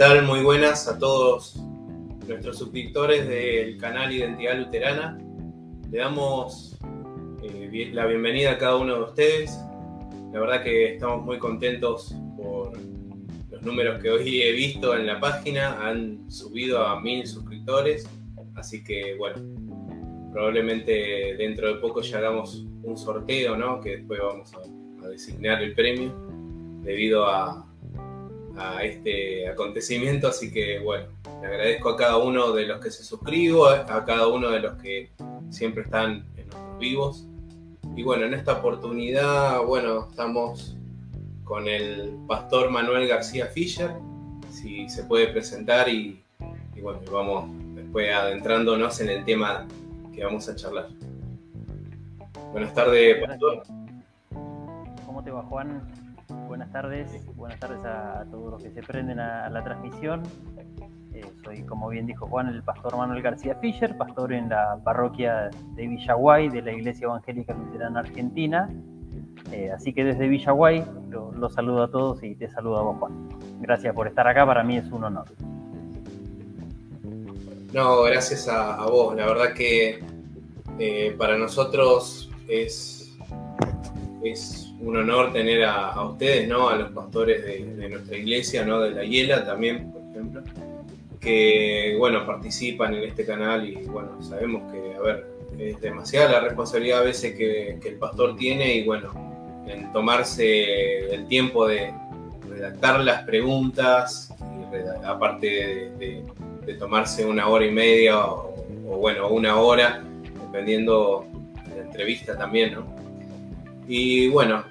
¿Qué tal? Muy buenas a todos nuestros suscriptores del canal Identidad Luterana. Le damos eh, la bienvenida a cada uno de ustedes. La verdad que estamos muy contentos por los números que hoy he visto en la página. Han subido a mil suscriptores. Así que bueno, probablemente dentro de poco ya hagamos un sorteo, ¿no? Que después vamos a designar el premio debido a, a este acontecimiento, así que bueno, le agradezco a cada uno de los que se suscribo, a cada uno de los que siempre están en nuestros vivos. Y bueno, en esta oportunidad, bueno, estamos con el pastor Manuel García Fischer, si se puede presentar y, bueno, vamos después adentrándonos en el tema que vamos a charlar. Buenas tardes, pastor. ¿Cómo te va, Juan? Buenas tardes. Buenas tardes a, todos los que se prenden a, la transmisión. Eh, soy, como bien dijo Juan, el pastor Manuel García Fischer, pastor en la parroquia de Villaguay de la Iglesia Evangélica Luterana Argentina. Eh, así que desde Villaguay los saludo a todos y te saludo a vos, Juan. Gracias por estar acá, para mí es un honor. No, gracias a, vos. La verdad que eh, para nosotros es, es un honor tener a, ustedes, ¿no? A los pastores de, nuestra iglesia, ¿no? De la Hiela también, por ejemplo, que, bueno, participan en este canal y, bueno, sabemos que, a ver, es demasiada la responsabilidad a veces que, el pastor tiene y, bueno, en tomarse el tiempo de redactar las preguntas, aparte de, tomarse una hora y media o, o, bueno, una hora, dependiendo de la entrevista también, ¿no? Y bueno,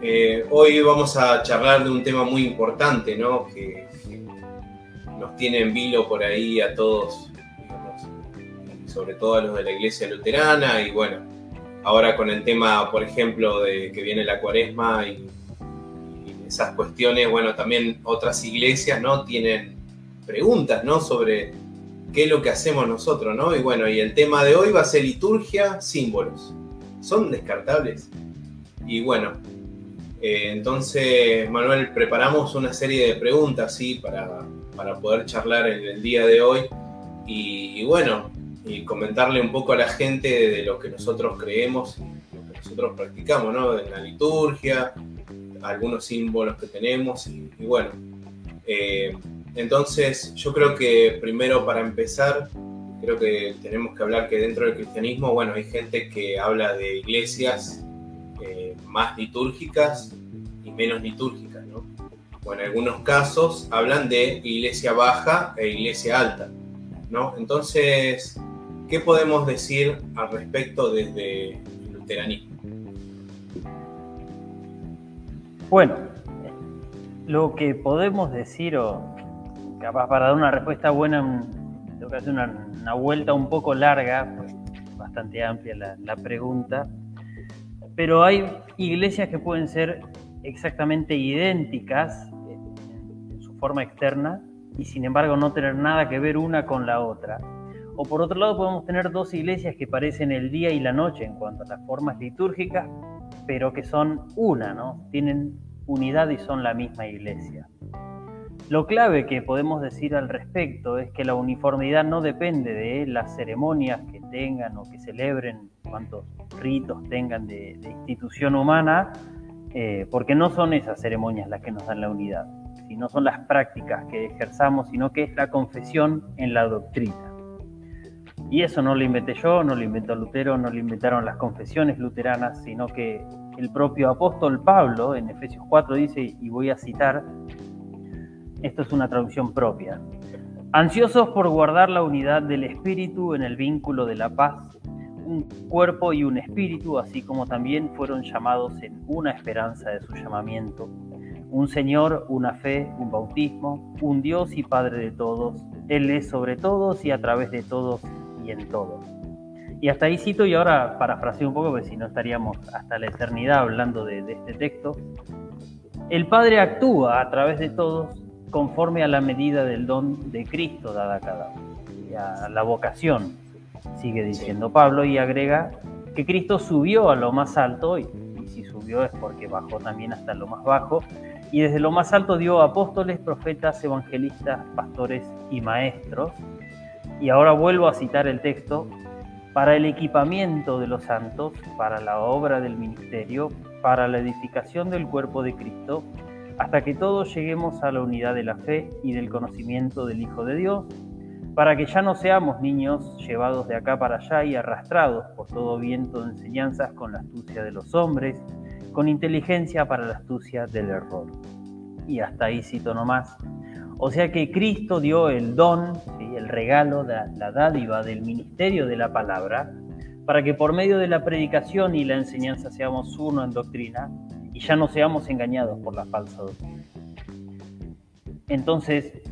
eh, hoy vamos a charlar de un tema muy importante, ¿no? Que, nos tiene en vilo por ahí a todos, sobre todo a los de la iglesia luterana y bueno, ahora con el tema, por ejemplo, de que viene la cuaresma y, esas cuestiones, bueno, también otras iglesias, ¿no? Tienen preguntas, ¿no? Sobre qué es lo que hacemos nosotros, ¿no? Y bueno, y el tema de hoy va a ser liturgia, símbolos. ¿Son descartables? Y bueno, eh, entonces, Manuel, preparamos una serie de preguntas, ¿sí? Para, para poder charlar en el día de hoy. Y, bueno, y comentarle un poco a la gente de lo que nosotros creemos lo que nosotros practicamos, ¿no? En la liturgia, algunos símbolos que tenemos y, bueno. Eh, entonces, yo creo que primero para empezar, creo que tenemos que hablar que dentro del cristianismo, bueno, hay gente que habla de iglesias más litúrgicas y menos litúrgicas, ¿no? O en algunos casos hablan de iglesia baja e iglesia alta, ¿no? Entonces, ¿qué podemos decir al respecto desde el luteranismo? Bueno, lo que podemos decir, o capaz para dar una respuesta buena, tengo que hacer una, vuelta un poco larga, bastante amplia la pregunta, pero hay iglesias que pueden ser exactamente idénticas en su forma externa y sin embargo no tener nada que ver una con la otra. O por otro lado podemos tener dos iglesias que parecen el día y la noche en cuanto a las formas litúrgicas, pero que son una, ¿no? Tienen unidad y son la misma iglesia. Lo clave que podemos decir al respecto es que la uniformidad no depende de las ceremonias que tengan o que celebren, cuantos ritos tengan de, institución humana, eh, porque no son esas ceremonias las que nos dan la unidad, sino son las prácticas que ejerzamos, sino que es la confesión en la doctrina. Y eso no lo inventé yo, no lo inventó Lutero, no lo inventaron las confesiones luteranas, sino que el propio apóstol Pablo en Efesios 4 dice, y voy a citar, esto es una traducción propia. Ansiosos por guardar la unidad del espíritu en el vínculo de la paz, un cuerpo y un espíritu, así como también fueron llamados en una esperanza de su llamamiento, un Señor, una fe, un bautismo, un Dios y Padre de todos. Él es sobre todos y a través de todos y en todos. Y hasta ahí cito y ahora parafraseo un poco, porque si no estaríamos hasta la eternidad hablando de, de este texto. El Padre actúa a través de todos conforme a la medida del don de Cristo dada a cada uno, y a la vocación, sigue diciendo Pablo, y agrega que Cristo subió a lo más alto, y, si subió es porque bajó también hasta lo más bajo, y desde lo más alto dio apóstoles, profetas, evangelistas, pastores y maestros. Y ahora vuelvo a citar el texto, para el equipamiento de los santos, para la obra del ministerio, para la edificación del cuerpo de Cristo, hasta que todos lleguemos a la unidad de la fe y del conocimiento del Hijo de Dios, para que ya no seamos niños llevados de acá para allá y arrastrados por todo viento de enseñanzas con la astucia de los hombres, con inteligencia para la astucia del error. Y hasta ahí cito nomás. O sea que Cristo dio el don, el regalo, la, la dádiva del ministerio de la palabra, para que por medio de la predicación y la enseñanza seamos uno en doctrina ya no seamos engañados por la falsa doctrina. Entonces,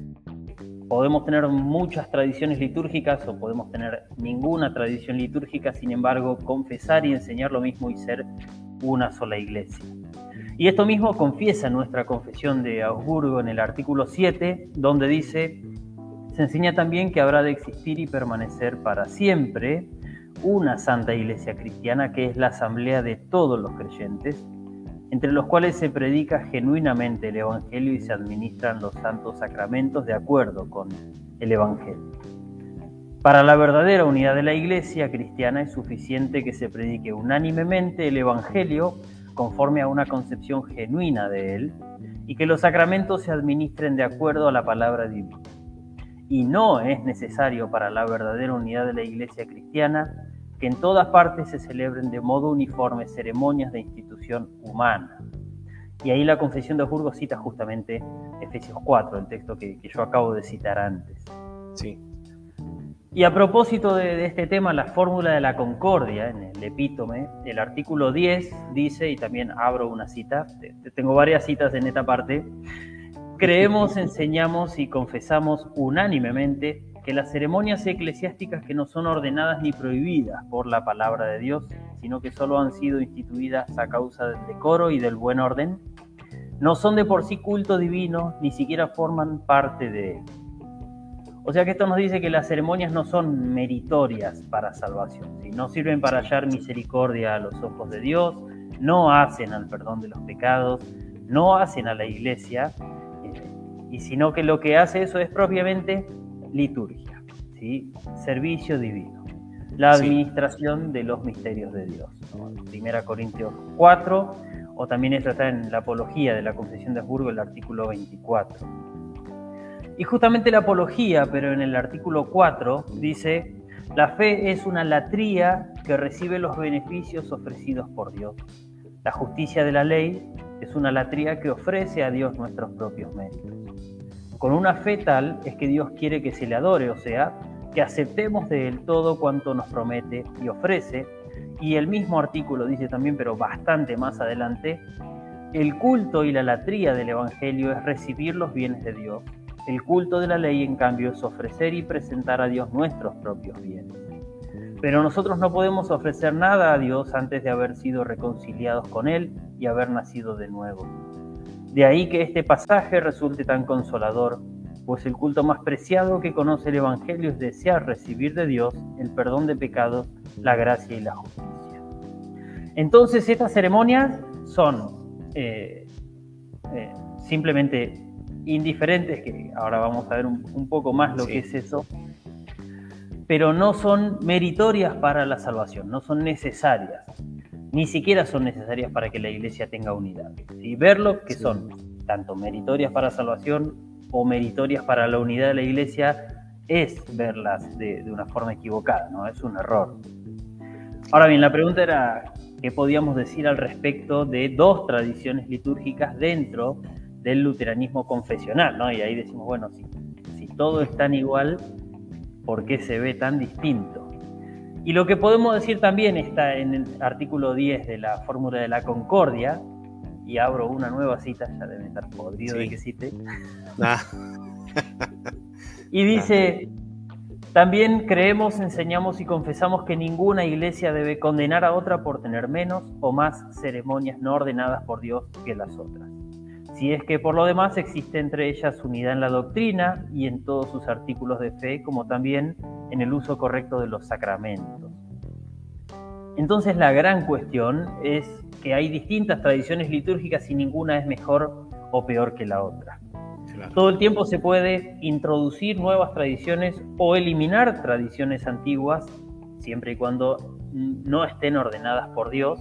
podemos tener muchas tradiciones litúrgicas o podemos tener ninguna tradición litúrgica, sin embargo, confesar y enseñar lo mismo y ser una sola iglesia. Y esto mismo confiesa nuestra confesión de Augsburgo en el artículo 7, donde dice, se enseña también que habrá de existir y permanecer para siempre una santa iglesia cristiana que es la asamblea de todos los creyentes, entre los cuales se predica genuinamente el Evangelio y se administran los santos sacramentos de acuerdo con el Evangelio. Para la verdadera unidad de la Iglesia cristiana es suficiente que se predique unánimemente el Evangelio conforme a una concepción genuina de él y que los sacramentos se administren de acuerdo a la palabra divina. Y no es necesario para la verdadera unidad de la Iglesia cristiana que en todas partes se celebren de modo uniforme ceremonias de institución humana. Y ahí la Confesión de Burgos cita justamente Efesios 4, el texto que, que yo acabo de citar antes. Sí. Y a propósito de, este tema, la fórmula de la concordia, en el epítome, el artículo 10 dice, y también abro una cita, tengo varias citas en esta parte, creemos, enseñamos y confesamos unánimemente que las ceremonias eclesiásticas que no son ordenadas ni prohibidas por la palabra de Dios, sino que solo han sido instituidas a causa del decoro y del buen orden, no son de por sí culto divino, ni siquiera forman parte de él. O sea que esto nos dice que las ceremonias no son meritorias para salvación, no sirven para hallar misericordia a los ojos de Dios, no hacen al perdón de los pecados, no hacen a la iglesia, eh, y sino que lo que hace eso es propiamente liturgia, ¿sí? servicio divino, la administración de los misterios de Dios. Primera Corintios 4, o también esto está en la apología de la Confesión de Habsburgo, el artículo 24. Y justamente la apología, pero en el artículo 4, dice, la fe es una latría que recibe los beneficios ofrecidos por Dios. La justicia de la ley es una latría que ofrece a Dios nuestros propios méritos. Con una fe tal es que Dios quiere que se le adore, o sea, que aceptemos de él todo cuanto nos promete y ofrece. Y el mismo artículo dice también, pero bastante más adelante, el culto y la latría del Evangelio es recibir los bienes de Dios el culto de la ley, en cambio, es ofrecer y presentar a Dios nuestros propios bienes. Pero nosotros no podemos ofrecer nada a Dios antes de haber sido reconciliados con Él y haber nacido de nuevo. De ahí que este pasaje resulte tan consolador, pues el culto más preciado que conoce el Evangelio es desear recibir de Dios el perdón de pecados, la gracia y la justicia. Entonces estas ceremonias son eh, eh, simplemente indiferentes, que ahora vamos a ver un, poco más lo que es eso, pero no son meritorias para la salvación, no son necesarias, ni siquiera son necesarias para que la iglesia tenga unidad. Y verlo que son tanto meritorias para salvación o meritorias para la unidad de la iglesia es verlas de, de una forma equivocada, ¿no? Es un error. Ahora bien, la pregunta era qué podíamos decir al respecto de dos tradiciones litúrgicas dentro del luteranismo confesional, ¿no? Y ahí decimos, bueno, si, si todo es tan igual, ¿por qué se ve tan distinto? Y lo que podemos decir también está en el artículo 10 de la Fórmula de la Concordia, y abro una nueva cita, ya debe estar podrido de que cite. Ah. y dice, también creemos, enseñamos y confesamos que ninguna iglesia debe condenar a otra por tener menos o más ceremonias no ordenadas por Dios que las otras si es que por lo demás existe entre ellas unidad en la doctrina y en todos sus artículos de fe, como también en el uso correcto de los sacramentos. Entonces la gran cuestión es que hay distintas tradiciones litúrgicas y ninguna es mejor o peor que la otra. Todo el tiempo se puede introducir nuevas tradiciones o eliminar tradiciones antiguas, siempre y cuando no estén ordenadas por Dios,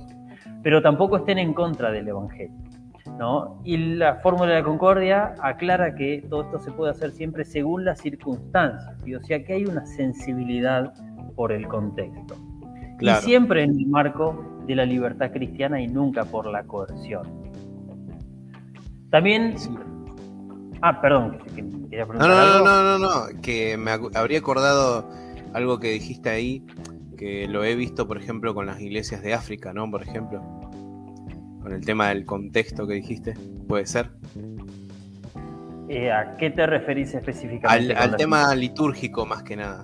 pero tampoco estén en contra del Evangelio. ¿No? Y la fórmula de concordia aclara que todo esto se puede hacer siempre según las circunstancias, o sea que hay una sensibilidad por el contexto. Y siempre en el marco de la libertad cristiana y nunca por la coerción. También... Ah, perdón, que, quería preguntar. No, no, no, no, no, que me habría acordado algo que dijiste ahí, que lo he visto, por ejemplo, con las iglesias de África, ¿no? Por ejemplo con el tema del contexto que dijiste, ¿puede ser? Eh, ¿A qué te referís específicamente? Al, tema litúrgico más que nada.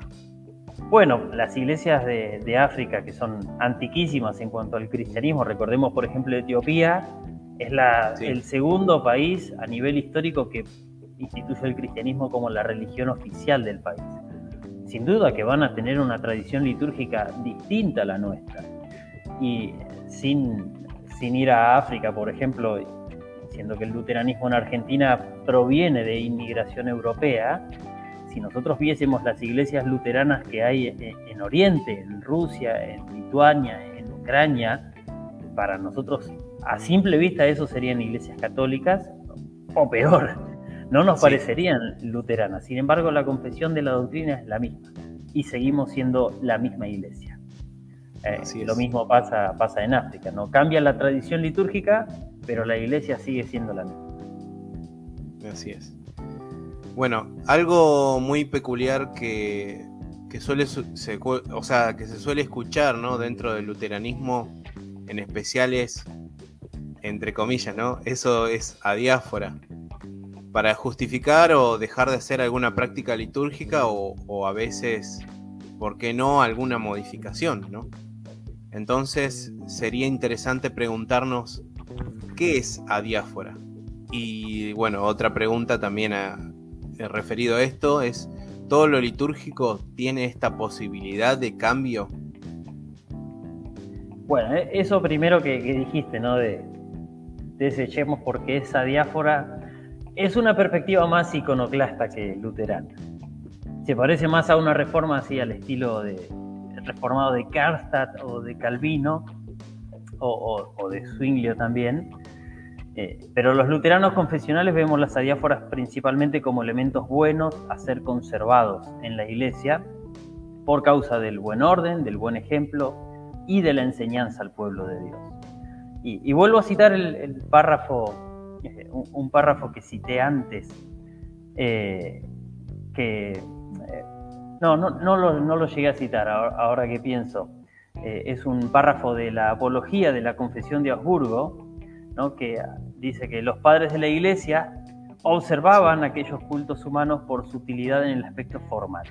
Bueno, las iglesias de, África, que son antiquísimas en cuanto al cristianismo, recordemos por ejemplo Etiopía, es la, el segundo país a nivel histórico que instituye el cristianismo como la religión oficial del país. Sin duda que van a tener una tradición litúrgica distinta a la nuestra. Y sin sin ir a África, por ejemplo, siendo que el luteranismo en Argentina proviene de inmigración europea, si nosotros viésemos las iglesias luteranas que hay en, Oriente, en Rusia, en Lituania, en Ucrania, para nosotros a simple vista eso serían iglesias católicas o peor, no nos parecerían luteranas. Sin embargo, la confesión de la doctrina es la misma y seguimos siendo la misma iglesia. Eh, lo mismo pasa, pasa en África, ¿no? Cambia la tradición litúrgica, pero la iglesia sigue siendo la misma. Así es. Bueno, algo muy peculiar que, suele se, o sea, que se suele escuchar ¿no? dentro del luteranismo, en especial es, entre comillas, ¿no? Eso es adiáfora. Para justificar o dejar de hacer alguna práctica litúrgica o, o a veces, ¿por qué no?, alguna modificación, ¿no? Entonces sería interesante preguntarnos qué es adiáfora. Y bueno, otra pregunta también referido a esto es, ¿todo lo litúrgico tiene esta posibilidad de cambio? Bueno, e-, eso primero que, dijiste, ¿no? De desechemos porque esa diáfora es una perspectiva más iconoclasta que luterana. Se parece más a una reforma así al estilo de, reformado de Karstadt o de Calvino o, de Zwinglio también. Eh, pero los luteranos confesionales vemos las adiáforas principalmente como elementos buenos a ser conservados en la iglesia por causa del buen orden, del buen ejemplo y de la enseñanza al pueblo de Dios. Y, vuelvo a citar el, párrafo, eh, un, párrafo que cité antes, eh, que no, no, no, lo, no lo llegué a citar ahora, que pienso. Eh, es un párrafo de la Apología de la Confesión de Habsburgo, ¿no? que dice que los padres de la Iglesia observaban aquellos cultos humanos por su utilidad en el aspecto formal,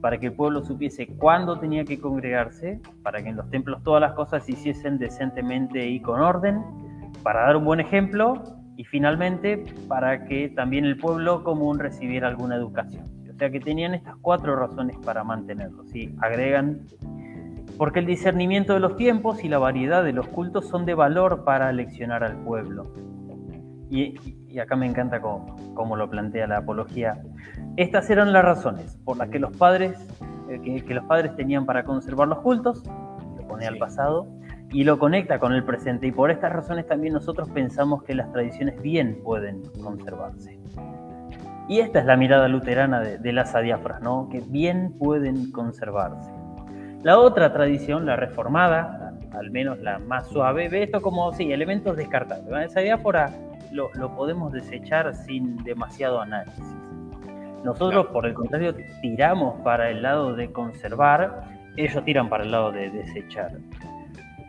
para que el pueblo supiese cuándo tenía que congregarse, para que en los templos todas las cosas se hiciesen decentemente y con orden, para dar un buen ejemplo y finalmente para que también el pueblo común recibiera alguna educación que tenían estas cuatro razones para mantenerlo. ¿sí? Agregan, porque el discernimiento de los tiempos y la variedad de los cultos son de valor para leccionar al pueblo. Y, acá me encanta cómo, lo plantea la apología. Estas eran las razones por las que los padres, eh, que, los padres tenían para conservar los cultos, lo pone al pasado, y lo conecta con el presente. Y por estas razones también nosotros pensamos que las tradiciones bien pueden conservarse. Y esta es la mirada luterana de, las adiáforas, ¿no? que bien pueden conservarse. La otra tradición, la reformada, al menos la más suave, ve esto como, sí, elementos descartables. Esa diáfora lo, podemos desechar sin demasiado análisis. Nosotros, por el contrario, tiramos para el lado de conservar, ellos tiran para el lado de desechar.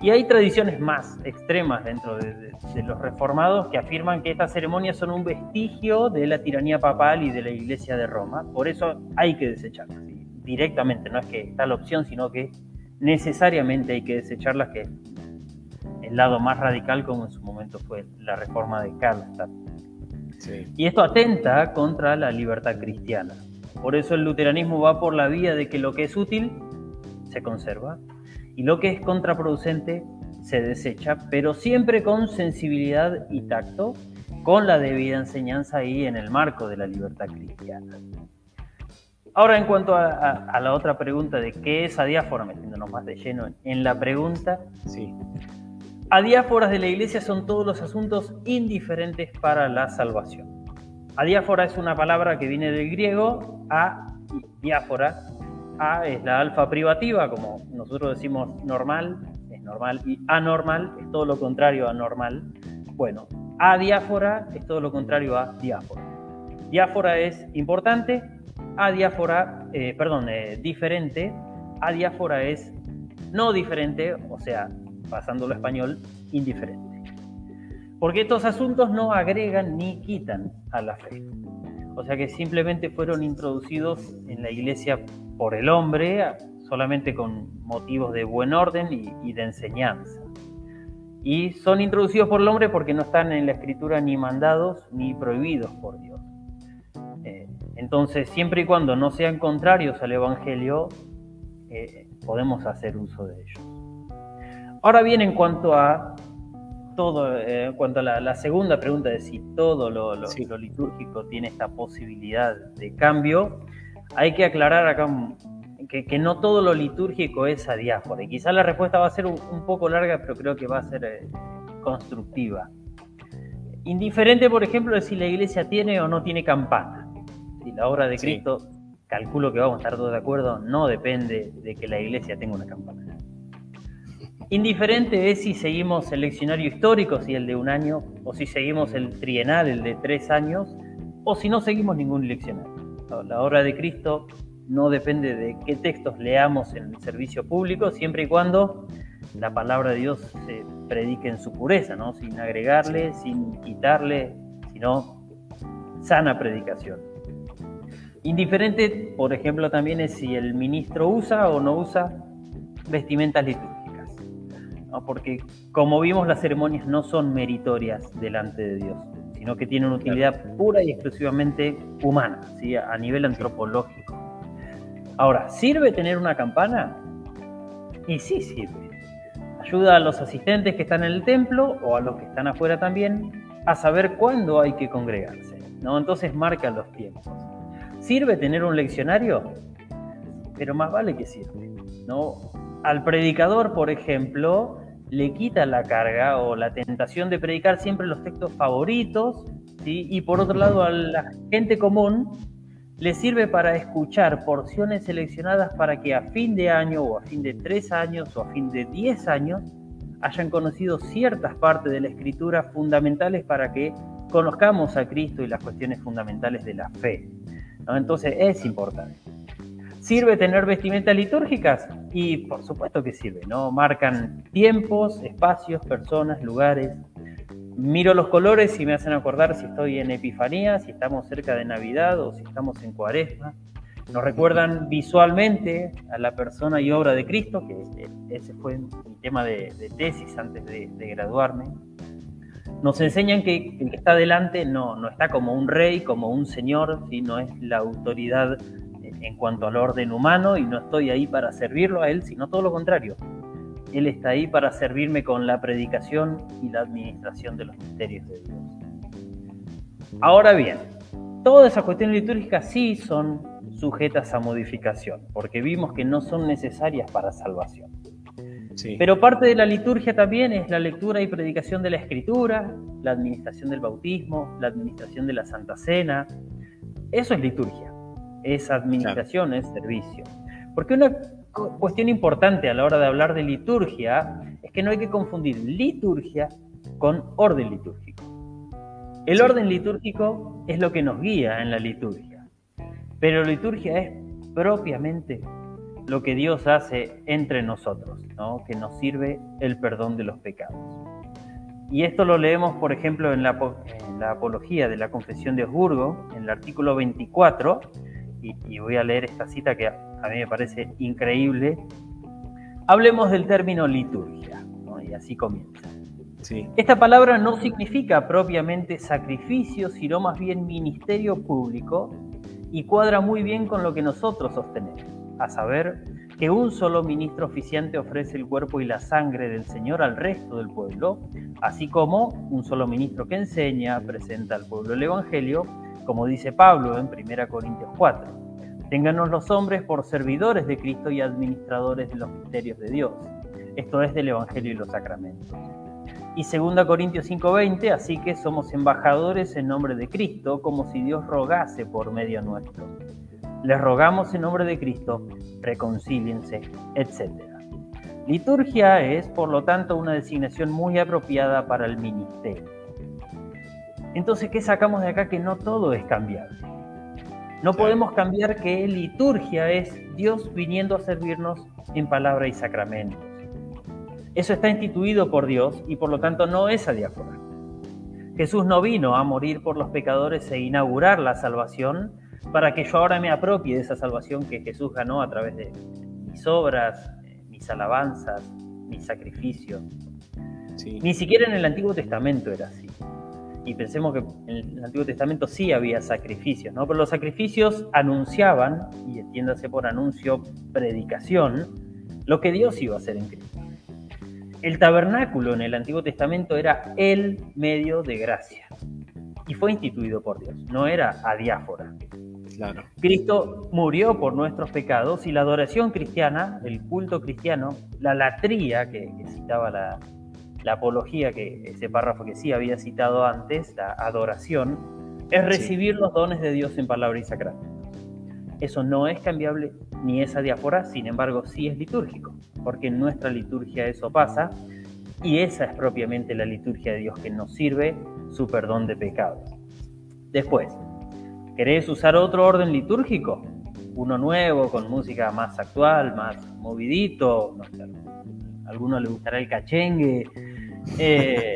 Y hay tradiciones más extremas dentro de, los reformados que afirman que estas ceremonias son un vestigio de la tiranía papal y de la Iglesia de Roma. Por eso hay que desecharlas directamente. No es que está la opción, sino que necesariamente hay que desecharlas, que el lado más radical como en su momento fue la reforma de Karlstadt. Y esto atenta contra la libertad cristiana. Por eso el luteranismo va por la vía de que lo que es útil se conserva y lo que es contraproducente se desecha, pero siempre con sensibilidad y tacto con la debida enseñanza y en el marco de la libertad cristiana. Ahora, en cuanto a, la otra pregunta de qué es adiáfora, metiéndonos más de lleno en, la pregunta, sí. Adiáforas de la iglesia son todos los asuntos indiferentes para la salvación. Adiáfora es una palabra que viene del griego a diáfora. A es la alfa privativa, como nosotros decimos normal, es normal, y anormal es todo lo contrario a normal. Bueno, adiáfora es todo lo contrario a diáfora. Diáfora es importante, adiáfora, eh, perdón, eh, diferente, adiáfora es no diferente, o sea, pasándolo a español, indiferente. Porque estos asuntos no agregan ni quitan a la fe. O sea que simplemente fueron introducidos en la iglesia por el hombre, solamente con motivos de buen orden y, de enseñanza. Y son introducidos por el hombre porque no están en la escritura ni mandados ni prohibidos por Dios. Eh, entonces, siempre y cuando no sean contrarios al Evangelio, eh, podemos hacer uso de ellos. Ahora bien, en cuanto a todo, eh, en cuanto a la, segunda pregunta de si todo lo, litúrgico tiene esta posibilidad de cambio, hay que aclarar acá que, no todo lo litúrgico es adiáfora. Y quizás la respuesta va a ser un, poco larga, pero creo que va a ser eh, constructiva. Indiferente, por ejemplo, de si la iglesia tiene o no tiene campana. Si la obra de Cristo, calculo que vamos a estar todos de acuerdo, no depende de que la iglesia tenga una campana. Indiferente es si seguimos el leccionario histórico, si el de un año, o si seguimos el trienal, el de tres años, o si no seguimos ningún leccionario. La obra de Cristo no depende de qué textos leamos en el servicio público, siempre y cuando la palabra de Dios se predique en su pureza, ¿no? sin agregarle, sin quitarle, sino sana predicación. Indiferente, por ejemplo, también es si el ministro usa o no usa vestimentas litúrgicas porque como vimos las ceremonias no son meritorias delante de Dios, sino que tienen utilidad pura y exclusivamente humana, ¿sí? a nivel antropológico. Ahora, ¿sirve tener una campana? Y sí sirve. Ayuda a los asistentes que están en el templo o a los que están afuera también a saber cuándo hay que congregarse. ¿no? Entonces marca los tiempos. ¿Sirve tener un leccionario? Pero más vale que sirve. ¿no? Al predicador, por ejemplo, le quita la carga o la tentación de predicar siempre los textos favoritos, y por otro lado a la gente común le sirve para escuchar porciones seleccionadas para que a fin de año o a fin de tres años o a fin de diez años hayan conocido ciertas partes de la escritura fundamentales para que conozcamos a Cristo y las cuestiones fundamentales de la fe. Entonces es importante. ¿Sirve tener vestimentas litúrgicas? Y por supuesto que sirve, ¿no? Marcan tiempos, espacios, personas, lugares. Miro los colores y me hacen acordar si estoy en Epifanía, si estamos cerca de Navidad o si estamos en Cuaresma. Nos recuerdan visualmente a la persona y obra de Cristo, que ese fue mi tema de, tesis antes de, graduarme. Nos enseñan que el que está delante no, no está como un rey, como un señor, sino es la autoridad en cuanto al orden humano y no estoy ahí para servirlo a Él, sino todo lo contrario. Él está ahí para servirme con la predicación y la administración de los misterios de Dios. Ahora bien, todas esas cuestiones litúrgicas sí son sujetas a modificación, porque vimos que no son necesarias para salvación. Pero parte de la liturgia también es la lectura y predicación de la escritura, la administración del bautismo, la administración de la Santa Cena. Eso es liturgia es administración, es servicio. Porque una cuestión importante a la hora de hablar de liturgia es que no hay que confundir liturgia con orden litúrgico. El orden litúrgico es lo que nos guía en la liturgia, pero liturgia es propiamente lo que Dios hace entre nosotros, ¿no? que nos sirve el perdón de los pecados. Y esto lo leemos, por ejemplo, en la, en la Apología de la Confesión de Osburgo, en el artículo 24, y, voy a leer esta cita que a, mí me parece increíble. Hablemos del término liturgia, y así comienza. Esta palabra no significa propiamente sacrificio, sino más bien ministerio público y cuadra muy bien con lo que nosotros sostenemos, a saber que un solo ministro oficiante ofrece el cuerpo y la sangre del Señor al resto del pueblo, así como un solo ministro que enseña, presenta al pueblo el Evangelio, como dice Pablo en 1 Corintios 4. Ténganos los hombres por servidores de Cristo y administradores de los misterios de Dios, esto es del Evangelio y los sacramentos. Y 2 Corintios 5:20, así que somos embajadores en nombre de Cristo, como si Dios rogase por medio nuestro. Les rogamos en nombre de Cristo, reconcíliense, etc. Liturgia es, por lo tanto, una designación muy apropiada para el ministerio. Entonces, ¿qué sacamos de acá? Que no todo es cambiable. No podemos cambiar que liturgia es Dios viniendo a servirnos en palabra y sacramentos. Eso está instituido por Dios y por lo tanto no es adiáfora. Jesús no vino a morir por los pecadores e inaugurar la salvación, para que yo ahora me apropie de esa salvación que Jesús ganó a través de mis obras, mis alabanzas, mis sacrificios. Ni siquiera en el Antiguo Testamento era así. Y pensemos que en el Antiguo Testamento sí había sacrificios, ¿no? Pero los sacrificios anunciaban, y entiéndase por anuncio, predicación, lo que Dios iba a hacer en Cristo. El tabernáculo en el Antiguo Testamento era el medio de gracia y fue instituido por Dios, no era adiáfora. Cristo murió por nuestros pecados y la adoración cristiana, el culto cristiano, la latría que, citaba la, apología, que ese párrafo que sí había citado antes, la adoración, es recibir los dones de Dios en palabra y sacramento. Eso no es cambiable ni es adiáfora, sin embargo sí es litúrgico, porque en nuestra liturgia eso pasa y esa es propiamente la liturgia de Dios que nos sirve su perdón de pecados. Después, ¿Querés usar otro orden litúrgico? Uno nuevo, con música más actual, más movidito. No sé, a alguno le gustará el cachengue. Eh,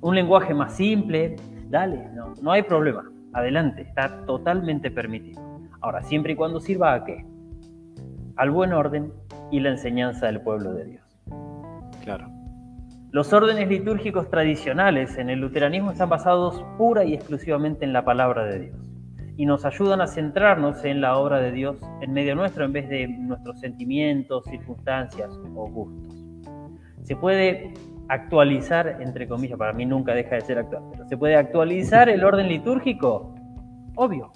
un lenguaje más simple. Dale, no, no hay problema. Adelante, está totalmente permitido. Ahora, siempre y cuando sirva a qué? Al buen orden y la enseñanza del pueblo de Dios. Claro. Los órdenes litúrgicos tradicionales en el luteranismo están basados pura y exclusivamente en la palabra de Dios y nos ayudan a centrarnos en la obra de Dios en medio nuestro en vez de nuestros sentimientos, circunstancias o gustos. Se puede actualizar, entre comillas, para mí nunca deja de ser actual, pero se puede actualizar el orden litúrgico, obvio,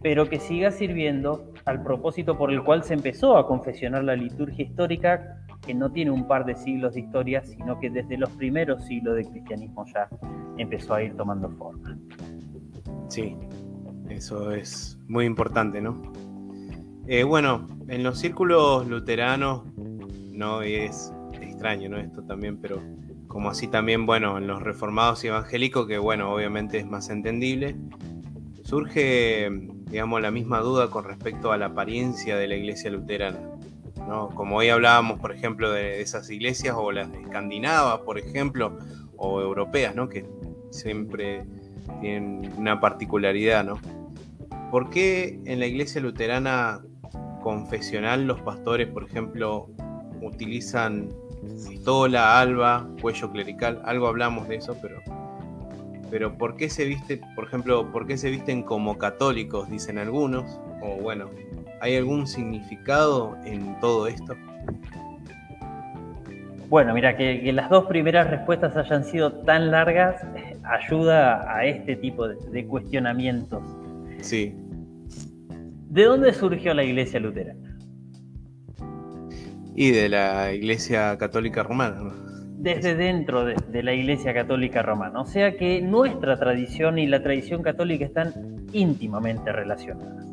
pero que siga sirviendo al propósito por el cual se empezó a confesionar la liturgia histórica que no tiene un par de siglos de historia, sino que desde los primeros siglos del cristianismo ya empezó a ir tomando forma. Sí, eso es muy importante, ¿no? Eh, bueno, en los círculos luteranos no es extraño, ¿no? Esto también, pero como así también, bueno, en los reformados y evangélicos, que bueno, obviamente es más entendible, surge, digamos, la misma duda con respecto a la apariencia de la iglesia luterana. Como hoy hablábamos, por ejemplo, de esas iglesias o las escandinavas, por ejemplo, o europeas, ¿no? Que siempre tienen una particularidad, ¿no? ¿Por qué en la iglesia luterana confesional los pastores, por ejemplo, utilizan pistola, alba, cuello clerical? Algo hablamos de eso, pero pero ¿por qué se viste, por ejemplo, por qué se visten como católicos, dicen algunos? O bueno, ¿Hay algún significado en todo esto? Bueno, mira, que, las dos primeras respuestas hayan sido tan largas ayuda a este tipo de, cuestionamientos. Sí. ¿De dónde surgió la iglesia luterana? Y de la iglesia católica romana. Desde dentro de, de la iglesia católica romana. O sea que nuestra tradición y la tradición católica están íntimamente relacionadas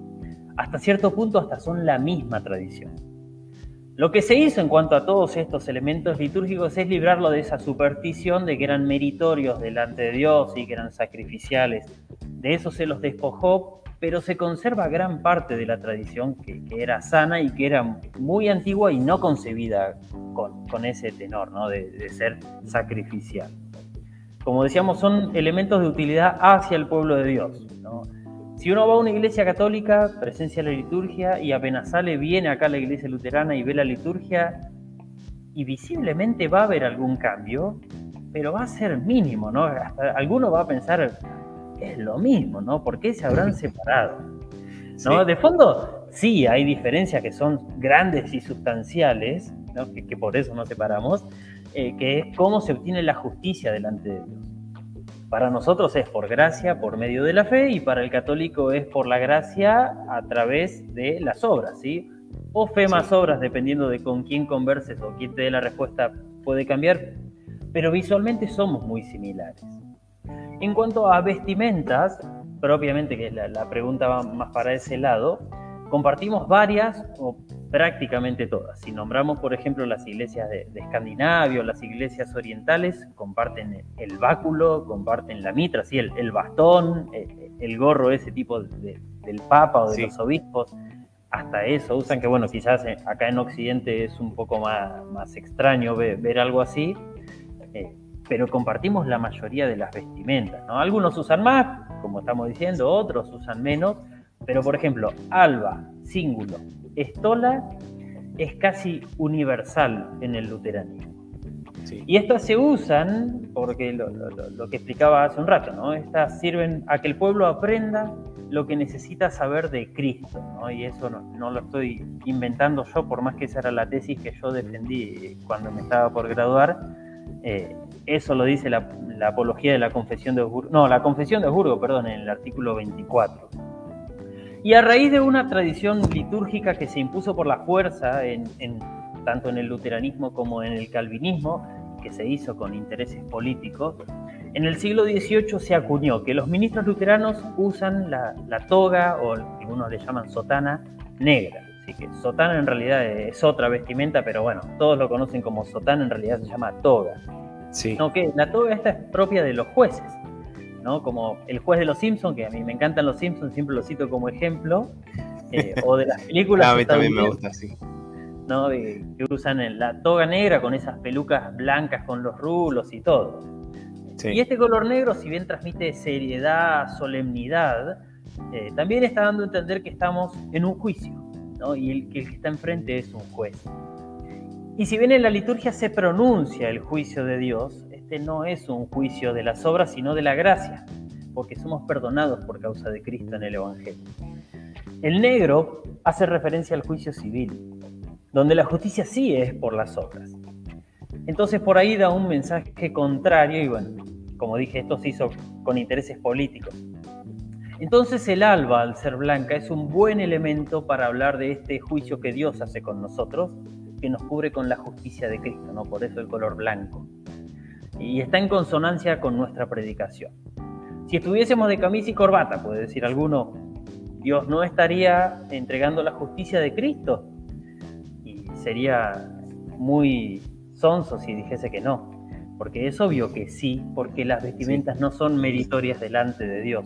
hasta cierto punto hasta son la misma tradición. Lo que se hizo en cuanto a todos estos elementos litúrgicos es librarlo de esa superstición de que eran meritorios delante de Dios y que eran sacrificiales. De eso se los despojó, pero se conserva gran parte de la tradición que, era sana y que era muy antigua y no concebida con, ese tenor ¿no? de, ser sacrificial. Como decíamos, son elementos de utilidad hacia el pueblo de Dios. Si uno va a una iglesia católica, presencia la liturgia y apenas sale, viene acá a la iglesia luterana y ve la liturgia y visiblemente va a haber algún cambio, pero va a ser mínimo, ¿no? alguno va a pensar, es lo mismo, ¿no? ¿Por qué se habrán separado? ¿No? De fondo, sí hay diferencias que son grandes y sustanciales, que, por eso nos separamos, eh, que es cómo se obtiene la justicia delante de Dios. Para nosotros es por gracia, por medio de la fe, y para el católico es por la gracia a través de las obras, ¿sí? O fe más obras, dependiendo de con quién converses o quién te dé la respuesta, puede cambiar, pero visualmente somos muy similares. En cuanto a vestimentas, propiamente, que la, la pregunta va más para ese lado, compartimos varias o prácticamente todas. Si nombramos, por ejemplo, las iglesias de, Escandinavia o las iglesias orientales, comparten el, báculo, comparten la mitra, ¿sí? el, bastón, el, gorro ese tipo del papa o de los obispos, hasta eso usan, que bueno, quizás eh, acá en Occidente es un poco más, más extraño ver, algo así, eh, pero compartimos la mayoría de las vestimentas. ¿no? Algunos usan más, como estamos diciendo, otros usan menos, pero por ejemplo, alba, cíngulo, estola es casi universal en el luteranismo. Y estas se usan, porque lo, que explicaba hace un rato, ¿no? Estas sirven a que el pueblo aprenda lo que necesita saber de Cristo, ¿no? Y eso no, lo estoy inventando yo, por más que esa era la tesis que yo defendí cuando me estaba por graduar. Eh, eso lo dice la, la, apología de la confesión de Osburgo, no, la confesión de Osburgo, perdón, en el artículo 24. Y a raíz de una tradición litúrgica que se impuso por la fuerza, tanto en el luteranismo como en el calvinismo, que se hizo con intereses políticos, en el siglo XVIII se acuñó que los ministros luteranos usan la, toga, o algunos le llaman sotana, negra. Así que sotana en realidad es otra vestimenta, pero bueno, todos lo conocen como sotana, en realidad se llama toga. Sí. No, que la toga esta es propia de los jueces. Como el juez de los Simpsons, que a mí me encantan los Simpsons, siempre lo cito como ejemplo, eh, o de las películas. a mí también me gusta, sí. ¿no? que usan la toga negra con esas pelucas blancas con los rulos y todo. Y este color negro, si bien transmite seriedad, solemnidad, eh, también está dando a entender que estamos en un juicio, ¿no? y el, que el que está enfrente es un juez. Y si bien en la liturgia se pronuncia el juicio de Dios, este no es un juicio de las obras, sino de la gracia, porque somos perdonados por causa de Cristo en el Evangelio. El negro hace referencia al juicio civil, donde la justicia sí es por las obras. Entonces por ahí da un mensaje contrario y bueno, como dije, esto se hizo con intereses políticos. Entonces el alba, al ser blanca, es un buen elemento para hablar de este juicio que Dios hace con nosotros, que nos cubre con la justicia de Cristo, ¿no? Por eso el color blanco y está en consonancia con nuestra predicación. Si estuviésemos de camisa y corbata, puede decir alguno, Dios no estaría entregando la justicia de Cristo. Y sería muy sonso si dijese que no, porque es obvio que sí, porque las vestimentas no son meritorias delante de Dios.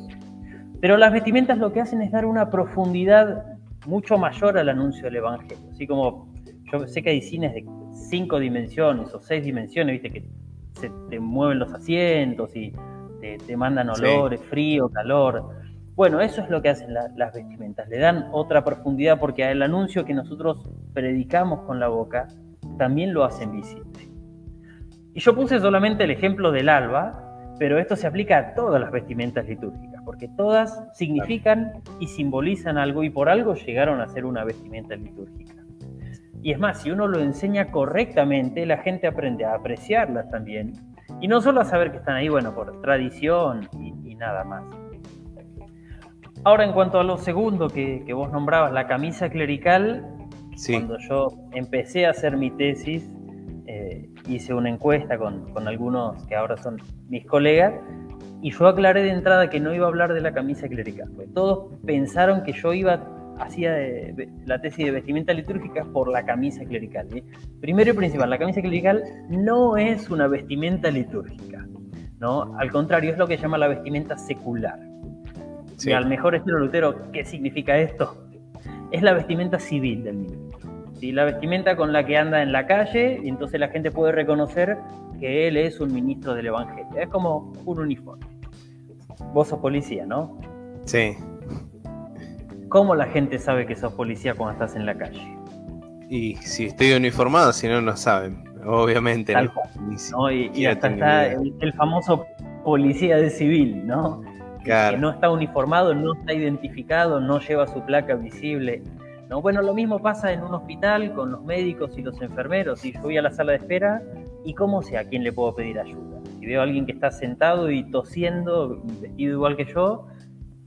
Pero las vestimentas lo que hacen es dar una profundidad mucho mayor al anuncio del Evangelio. Así como yo sé que hay cines de cinco dimensiones o seis dimensiones, viste que se te mueven los asientos y te, mandan olores, frío, calor. Bueno, eso es lo que hacen las vestimentas, le dan otra profundidad porque el anuncio que nosotros predicamos con la boca también lo hacen visible. Y yo puse solamente el ejemplo del alba, pero esto se aplica a todas las vestimentas litúrgicas, porque todas significan y simbolizan algo y por algo llegaron a ser una vestimenta litúrgica. Y es más, si uno lo enseña correctamente, la gente aprende a apreciarlas también. Y no solo a saber que están ahí, bueno, por tradición y, nada más. Ahora, en cuanto a lo segundo que, vos nombrabas, la camisa clerical, cuando yo empecé a hacer mi tesis, eh, hice una encuesta con, con, algunos que ahora son mis colegas, y yo aclaré de entrada que no iba a hablar de la camisa clerical. Pues todos pensaron que yo iba hacía la tesis de vestimenta litúrgica por la camisa clerical. Primero y principal, la camisa clerical no es una vestimenta litúrgica, ¿no? Al contrario, es lo que llama la vestimenta secular. Y al mejor estilo Lutero, ¿qué significa esto? Es la vestimenta civil del ministro. La vestimenta con la que anda en la calle, y entonces la gente puede reconocer que él es un ministro del Evangelio. Es como un uniforme. Vos sos policía, ¿no? Sí. ¿Cómo la gente sabe que sos policía cuando estás en la calle? Y si estoy uniformado, si no, no saben, obviamente. ¿no? Y, hasta está el, famoso policía de civil, ¿no? Que no está uniformado, no está identificado, no lleva su placa visible. ¿no? Bueno, lo mismo pasa en un hospital con los médicos y los enfermeros. Si yo voy a la sala de espera, ¿y cómo sé a quién le puedo pedir ayuda? Si veo a alguien que está sentado y tosiendo, vestido igual que yo,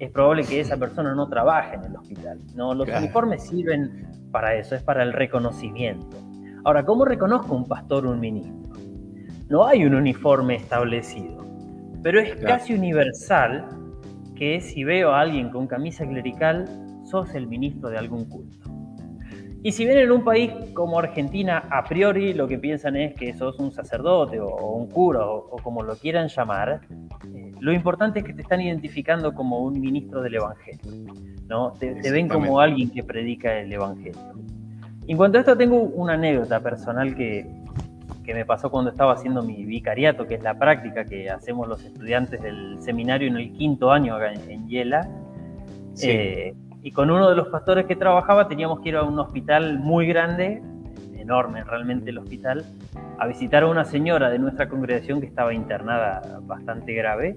es probable que esa persona no trabaje en el hospital. ¿no? Los uniformes sirven para eso, es para el reconocimiento. Ahora, ¿cómo reconozco un pastor o un ministro? No hay un uniforme establecido, pero es casi universal que si veo a alguien con camisa clerical, sos el ministro de algún culto. Y si bien en un país como Argentina, a priori lo que piensan es que sos un sacerdote o, un cura o, como lo quieran llamar, eh, lo importante es que te están identificando como un ministro del Evangelio. ¿no? Te, ven como alguien que predica el Evangelio. En cuanto a esto, tengo una anécdota personal que, que me pasó cuando estaba haciendo mi vicariato, que es la práctica que hacemos los estudiantes del seminario en el quinto año acá en, Yela. Eh, y con uno de los pastores que trabajaba teníamos que ir a un hospital muy grande, enorme realmente el hospital, a visitar a una señora de nuestra congregación que estaba internada bastante grave.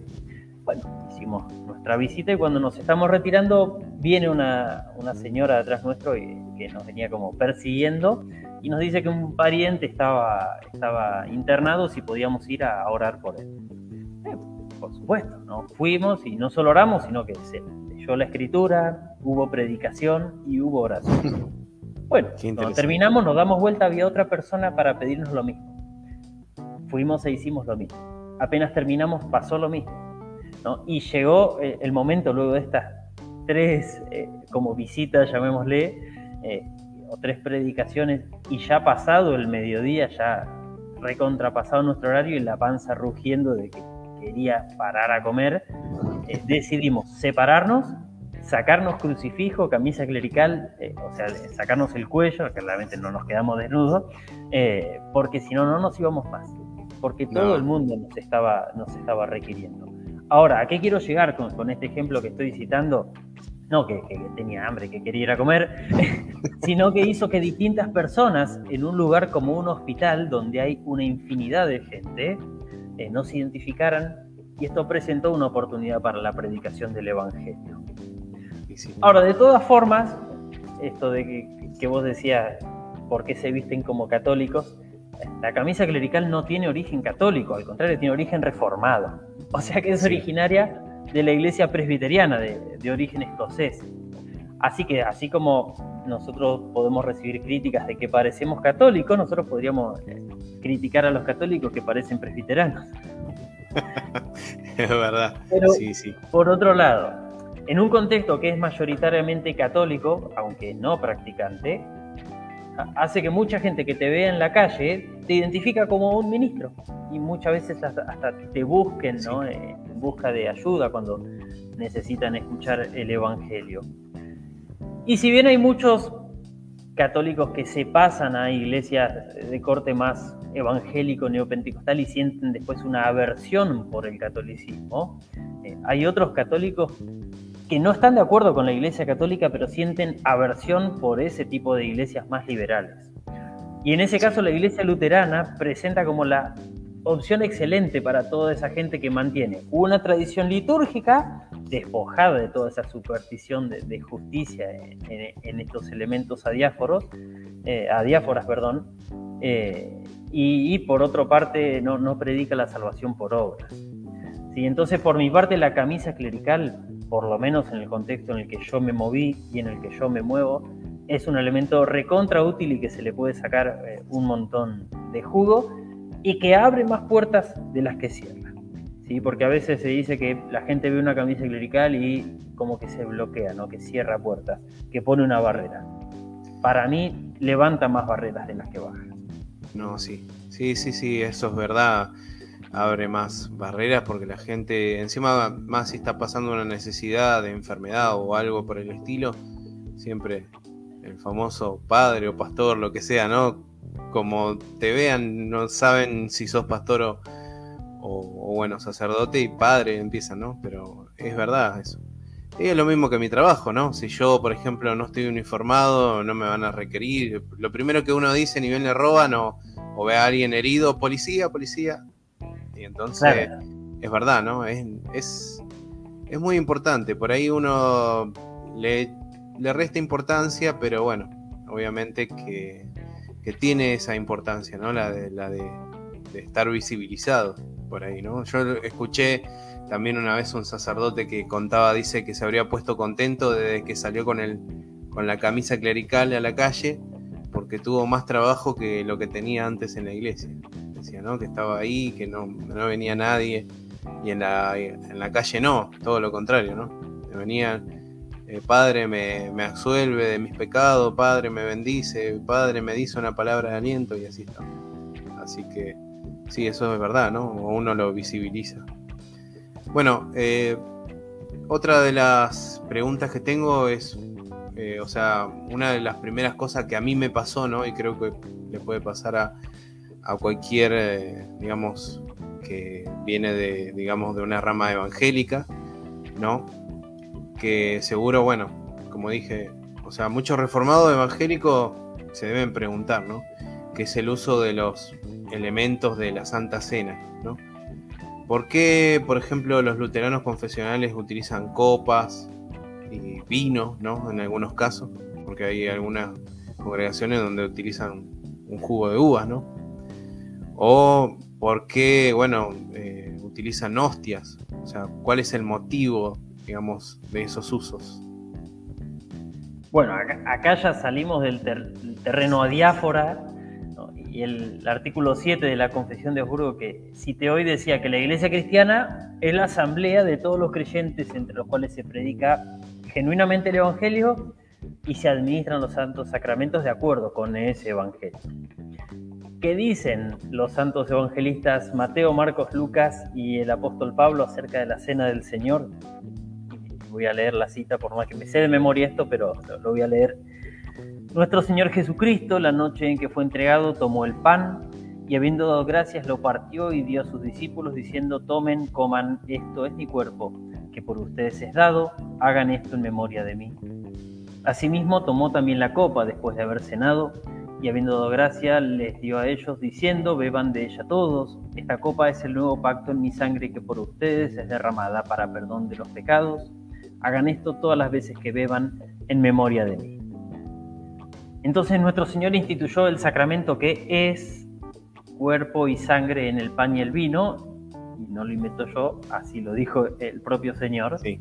Bueno, hicimos nuestra visita y cuando nos estamos retirando viene una, una señora detrás nuestro y, que nos venía como persiguiendo y nos dice que un pariente estaba, estaba internado si podíamos ir a orar por él. Eh, por supuesto, ¿no? fuimos y no solo oramos, sino que se leyó la escritura, hubo predicación y hubo oración. Bueno, cuando terminamos nos damos vuelta, había otra persona para pedirnos lo mismo. Fuimos e hicimos lo mismo. Apenas terminamos pasó lo mismo. ¿no? Y llegó eh, el momento luego de estas tres eh, como visitas, llamémosle, eh, o tres predicaciones, y ya pasado el mediodía, ya recontrapasado nuestro horario y la panza rugiendo de que quería parar a comer, decidimos separarnos, sacarnos crucifijo, camisa clerical, eh, o sea, sacarnos el cuello, claramente no nos quedamos desnudos, eh, porque si no, no nos íbamos más, porque todo el mundo nos estaba, nos estaba requiriendo. Ahora, ¿a qué quiero llegar con, con este ejemplo que estoy citando? No que, que, tenía hambre, que quería ir a comer, sino que hizo que distintas personas en un lugar como un hospital, donde hay una infinidad de gente, no se identificaran y esto presentó una oportunidad para la predicación del Evangelio. Ahora, de todas formas, esto de que, vos decías, ¿por qué se visten como católicos? La camisa clerical no tiene origen católico, al contrario, tiene origen reformado. O sea que es originaria de la iglesia presbiteriana, de, de, origen escocés. Así que, así como nosotros podemos recibir críticas de que parecemos católicos, nosotros podríamos eh, criticar a los católicos que parecen presbiterianos. es verdad. sí, sí. por otro lado, en un contexto que es mayoritariamente católico, aunque no practicante, hace que mucha gente que te vea en la calle te identifica como un ministro y muchas veces hasta, te busquen ¿no? Eh, en busca de ayuda cuando necesitan escuchar el Evangelio. Y si bien hay muchos católicos que se pasan a iglesias de corte más evangélico neopentecostal y sienten después una aversión por el catolicismo. Eh, hay otros católicos que no están de acuerdo con la iglesia católica, pero sienten aversión por ese tipo de iglesias más liberales. Y en ese caso la iglesia luterana presenta como la opción excelente para toda esa gente que mantiene una tradición litúrgica despojada de toda esa superstición de, justicia en, estos elementos adiáforos, eh, adiáforas, perdón, eh, y, por otra parte no, no, predica la salvación por obras. ¿Sí? Entonces, por mi parte, la camisa clerical, por lo menos en el contexto en el que yo me moví y en el que yo me muevo, es un elemento recontra útil y que se le puede sacar eh, un montón de jugo y que abre más puertas de las que cierra. ¿sí? Porque a veces se dice que la gente ve una camisa clerical y como que se bloquea, ¿no? que cierra puertas, que pone una barrera. Para mí, levanta más barreras de las que baja. No, sí. Sí, sí, sí, eso es verdad. Abre más barreras porque la gente, encima más si está pasando una necesidad de enfermedad o algo por el estilo, siempre el famoso padre o pastor, lo que sea, ¿no? Como te vean, no saben si sos pastor o, o bueno, sacerdote y padre empiezan, ¿no? Pero es verdad eso. Y es lo mismo que mi trabajo, ¿no? Si yo, por ejemplo, no estoy uniformado, no me van a requerir. Lo primero que uno dice, ni bien le roban o, o ve a alguien herido, policía, policía. Y entonces, es verdad, ¿no? Es, es, es, muy importante. Por ahí uno le le resta importancia, pero bueno, obviamente que, tiene esa importancia, ¿no? La de, la de, estar visibilizado por ahí, ¿no? Yo escuché también una vez un sacerdote que contaba, dice que se habría puesto contento desde que salió con, el, con la camisa clerical a la calle, porque tuvo más trabajo que lo que tenía antes en la iglesia. Decía, ¿no? Que estaba ahí, que no, no venía nadie, y en la, en la calle no, todo lo contrario, ¿no? Venían eh, Padre me, me, absuelve de mis pecados, Padre me bendice, Padre me dice una palabra de aliento y así está. Así que sí, eso es verdad, ¿no? Uno lo visibiliza. Bueno, eh, otra de las preguntas que tengo es, eh, o sea, una de las primeras cosas que a mí me pasó, ¿no? Y creo que le puede pasar a, a cualquier, digamos, que viene de, digamos, de una rama evangélica, ¿no? que seguro, bueno, como dije, o sea, muchos reformados evangélicos se deben preguntar, ¿no? Que es el uso de los elementos de la Santa Cena. ¿Por qué, por ejemplo, los luteranos confesionales utilizan copas y vino, ¿no? En algunos casos, porque hay algunas congregaciones donde utilizan un jugo de uvas, ¿no? O por qué, bueno, eh, utilizan hostias, o sea, ¿cuál es el motivo digamos, de esos usos. Bueno, acá, ya salimos del, terreno adiáfora y el, artículo 7 de la Confesión de Habsburgo que cité hoy decía que la Iglesia cristiana es la asamblea de todos los creyentes entre los cuales se predica genuinamente el Evangelio y se administran los santos sacramentos de acuerdo con ese Evangelio. ¿Qué dicen los santos evangelistas Mateo, Marcos, Lucas y el apóstol Pablo acerca de la cena del Señor? voy a leer la cita, por más que me sé de memoria esto, pero lo, voy a leer. Nuestro Señor Jesucristo, la noche en que fue entregado, tomó el pan y habiendo dado gracias lo partió y dio a sus discípulos diciendo, tomen, coman, esto es mi cuerpo, que por ustedes es dado, hagan esto en memoria de mí. Asimismo tomó también la copa después de haber cenado y habiendo dado gracia les dio a ellos diciendo, beban de ella todos, esta copa es el nuevo pacto en mi sangre que por ustedes es derramada para perdón de los pecados Hagan esto todas las veces que beban en memoria de mí. Entonces nuestro Señor instituyó el sacramento que es cuerpo y sangre en el pan y el vino, y no lo invento yo, así lo dijo el propio Señor. Sí.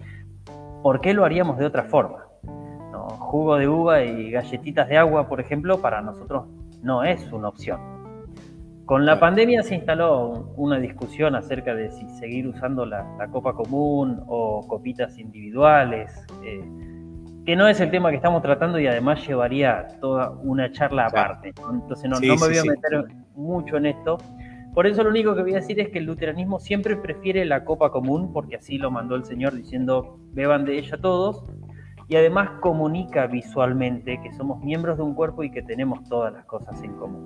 ¿Por qué lo haríamos de otra forma? Jugo de uva y galletitas de agua, por ejemplo, para nosotros no es una opción. Con la pandemia se instaló una discusión acerca de si seguir usando la, copa común o copitas individuales, eh, que no es el tema que estamos tratando y además llevaría toda una charla aparte. Entonces no, me voy a meter mucho en esto. Por eso lo único que voy a decir es que el luteranismo siempre prefiere la copa común, porque así lo mandó el Señor diciendo, beban de ella todos, y además comunica visualmente que somos miembros de un cuerpo y que tenemos todas las cosas en común.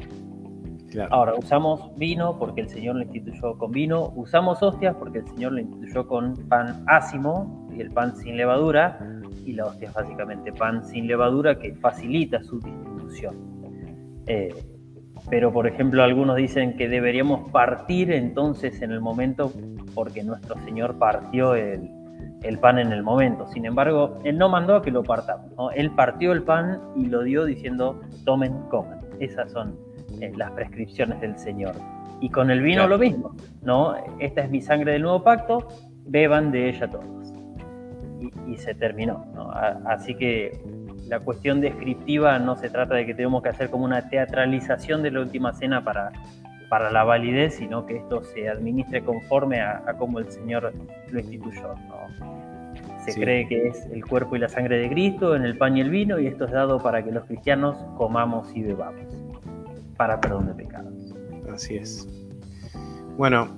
Ahora, usamos vino porque el Señor lo instituyó con vino, usamos hostias porque el Señor lo instituyó con pan ácimo y el pan sin levadura, y la hostia es básicamente pan sin levadura que facilita su distribución. Eh, pero, por ejemplo, algunos dicen que deberíamos partir entonces en el momento porque nuestro Señor partió el, pan en el momento. Sin embargo, Él no mandó a que lo partamos. Él partió el pan y lo dio diciendo, tomen, coman. Esas son las prescripciones del Señor. Y con el vino lo mismo, ¿no? Esta es mi sangre del nuevo pacto, beban de ella todos. Y, se terminó, Así que la cuestión descriptiva no se trata de que tenemos que hacer como una teatralización de la última cena para, para la validez, sino que esto se administre conforme a, como el Señor lo instituyó. Se cree que es el cuerpo y la sangre de Cristo en el pan y el vino, y esto es dado para que los cristianos comamos y bebamos para perdón de pecados. Así es. Bueno,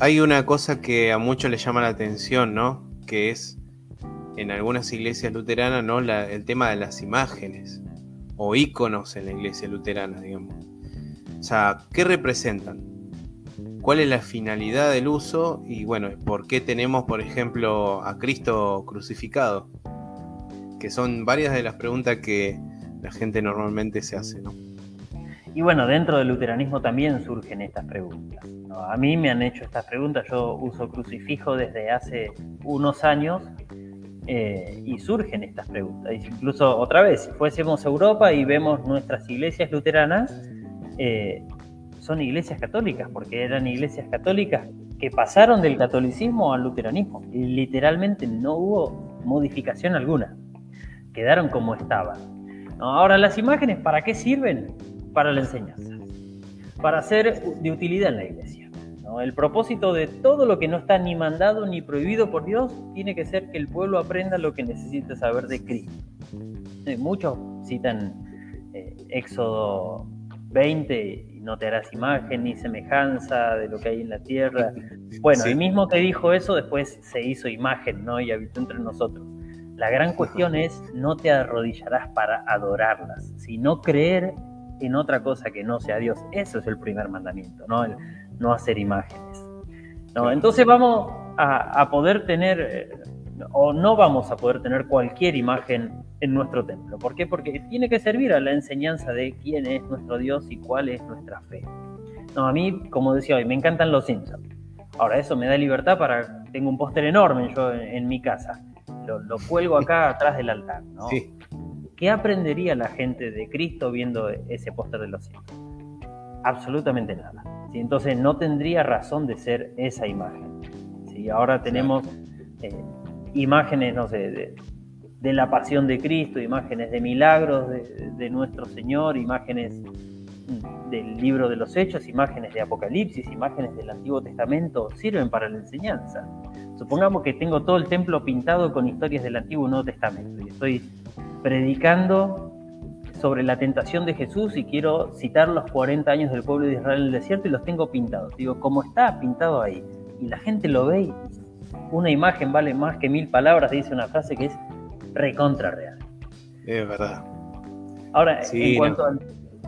hay una cosa que a muchos les llama la atención, ¿no? Que es en algunas iglesias luteranas, ¿no? el tema de las imágenes o íconos en la iglesia luterana, digamos. O sea, ¿qué representan? ¿Cuál es la finalidad del uso? Y bueno, ¿por qué tenemos, por ejemplo, a Cristo crucificado? Que son varias de las preguntas que la gente normalmente se hace, ¿no? Y bueno, dentro del luteranismo también surgen estas preguntas. A mí me han hecho estas preguntas, yo uso crucifijo desde hace unos años Eh, y surgen estas preguntas. Incluso otra vez, si fuésemos a Europa y vemos nuestras iglesias luteranas, eh, son iglesias católicas, porque eran iglesias católicas que pasaron del catolicismo al luteranismo. Literalmente no hubo modificación alguna. Quedaron como estaban. Ahora, las imágenes, ¿para qué sirven? Para la enseñanza. Para ser de utilidad en la iglesia. El propósito de todo lo que no está ni mandado ni prohibido por Dios tiene que ser que el pueblo aprenda lo que necesita saber de Cristo. Muchos citan eh, Éxodo 20 y no te harás imagen ni semejanza de lo que hay en la tierra. Bueno, el mismo que dijo eso después se hizo imagen ¿no? y habitó entre nosotros. La gran cuestión es no te arrodillarás para adorarlas, sino creer en otra cosa que no sea Dios. Eso es el primer mandamiento, ¿no? No hacer imágenes. ¿no? Entonces vamos a, poder tener, eh, o no vamos a poder tener cualquier imagen en nuestro templo. ¿Por qué? Porque tiene que servir a la enseñanza de quién es nuestro Dios y cuál es nuestra fe. No, a mí, como decía hoy, me encantan los Simpsons. Ahora, eso me da libertad para... Tengo un póster enorme yo en, mi casa. Lo, cuelgo acá atrás del altar. ¿no? ¿Qué aprendería la gente de Cristo viendo ese póster de los Simpsons? Absolutamente nada. Entonces no tendría razón de ser esa imagen. ¿sí? Ahora tenemos eh, imágenes, no sé, de, la pasión de Cristo, imágenes de milagros de, nuestro Señor, imágenes del libro de los Hechos, imágenes de Apocalipsis, imágenes del Antiguo Testamento, sirven para la enseñanza. Supongamos que tengo todo el templo pintado con historias del Antiguo y Nuevo Testamento y estoy predicando sobre la tentación de Jesús y quiero citar los 40 años del pueblo de Israel en el desierto y los tengo pintados. Digo, como está pintado ahí y la gente lo ve, una imagen vale más que mil palabras, dice una frase que es recontra real. Es verdad. Ahora, en cuanto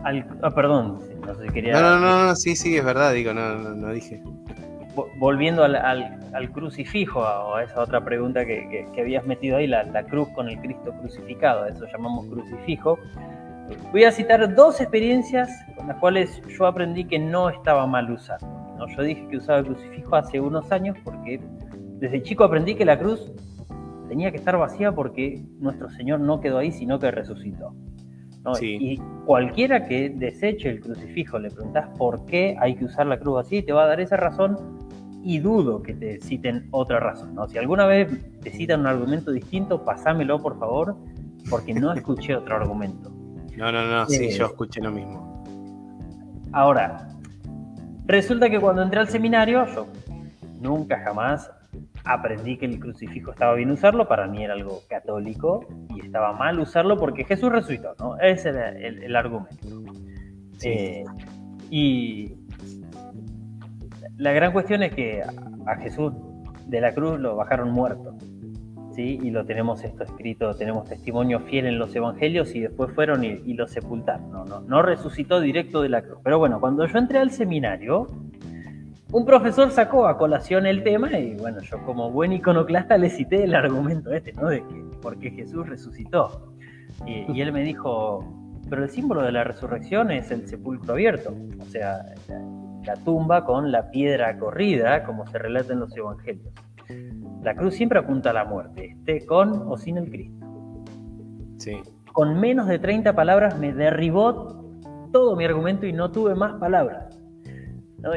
al, ah, perdón, no sé si quería... No, no, no, sí, sí, es verdad, digo, no, no, dije. Volviendo al, al, crucifijo, o a esa otra pregunta que, que, habías metido ahí, la, la, cruz con el Cristo crucificado, eso llamamos crucifijo. Voy a citar dos experiencias con las cuales yo aprendí que no estaba mal usar. ¿no? Yo dije que usaba el crucifijo hace unos años porque desde chico aprendí que la cruz tenía que estar vacía porque nuestro Señor no quedó ahí, sino que resucitó. Y cualquiera que deseche el crucifijo, le preguntas por qué hay que usar la cruz así, te va a dar esa razón y dudo que te citen otra razón. ¿no? Si alguna vez te citan un argumento distinto, pasámelo por favor, porque no escuché otro argumento. No, no, no, sí, yo escuché lo mismo. Ahora, resulta que cuando entré al seminario, yo nunca jamás aprendí que el crucifijo estaba bien usarlo, para mí era algo católico y estaba mal usarlo porque Jesús resucitó, ¿no? Ese era el, argumento. Eh, y la gran cuestión es que a Jesús de la cruz lo bajaron muerto y lo tenemos esto escrito, tenemos testimonio fiel en los evangelios y después fueron y, lo sepultaron. No, no, no resucitó directo de la cruz. Pero bueno, cuando yo entré al seminario, un profesor sacó a colación el tema y bueno, yo como buen iconoclasta le cité el argumento este, ¿no? De que porque Jesús resucitó. Y, él me dijo, pero el símbolo de la resurrección es el sepulcro abierto, o sea, la tumba con la piedra corrida, como se relata en los evangelios. La cruz siempre apunta a la muerte, esté con o sin el Cristo. Sí. Con menos de 30 palabras me derribó todo mi argumento y no tuve más palabras.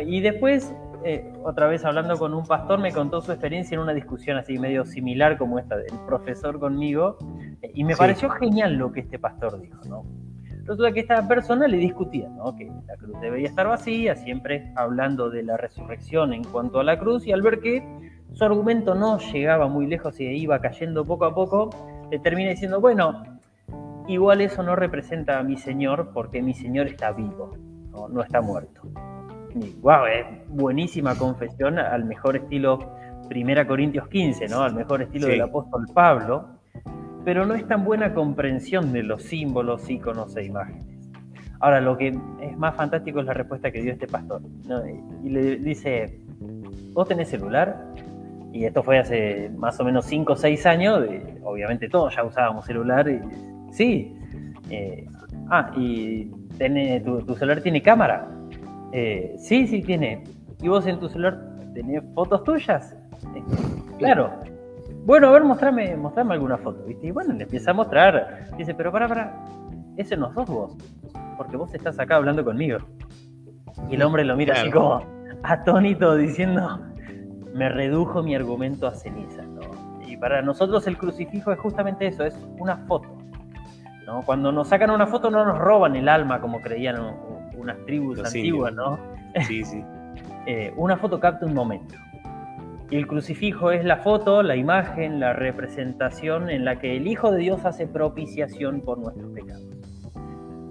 Y después, eh, otra vez hablando con un pastor, me contó su experiencia en una discusión así medio similar como esta del profesor conmigo, eh, y me pareció genial lo que este pastor dijo. ¿no? Resulta que esta persona le discutía ¿no? que la cruz debería estar vacía, siempre hablando de la resurrección en cuanto a la cruz, y al ver que su argumento no llegaba muy lejos y iba cayendo poco a poco, le termina diciendo, bueno, igual eso no representa a mi Señor porque mi Señor está vivo, no, está muerto. Y, wow, es buenísima confesión al mejor estilo 1 Corintios 15, ¿no? Al mejor estilo del apóstol Pablo, pero no es tan buena comprensión de los símbolos, íconos e imágenes. Ahora, lo que es más fantástico es la respuesta que dio este pastor. Y le dice, ¿vos tenés celular? Y esto fue hace más o menos 5 o 6 años, obviamente todos ya usábamos celular. Y, sí. Eh, ah, ¿y tiene, tu, celular tiene cámara? Eh, sí, sí tiene. ¿Y vos en tu celular tenés fotos tuyas? Eh, claro. bueno, a ver, mostrame, mostrame alguna foto, ¿viste? Y bueno, le empieza a mostrar. Dice, pero para, para, ese no sos vos, porque vos estás acá hablando conmigo. Y el hombre lo mira así como atónito diciendo, me redujo mi argumento a cenizas. Y para nosotros el crucifijo es justamente eso, es una foto. ¿no? Cuando nos sacan una foto no nos roban el alma como creían unas tribus antiguas, ¿no? Sí, sí. Eh, una foto capta un momento. Y el crucifijo es la foto, la imagen, la representación en la que el Hijo de Dios hace propiciación por nuestros pecados.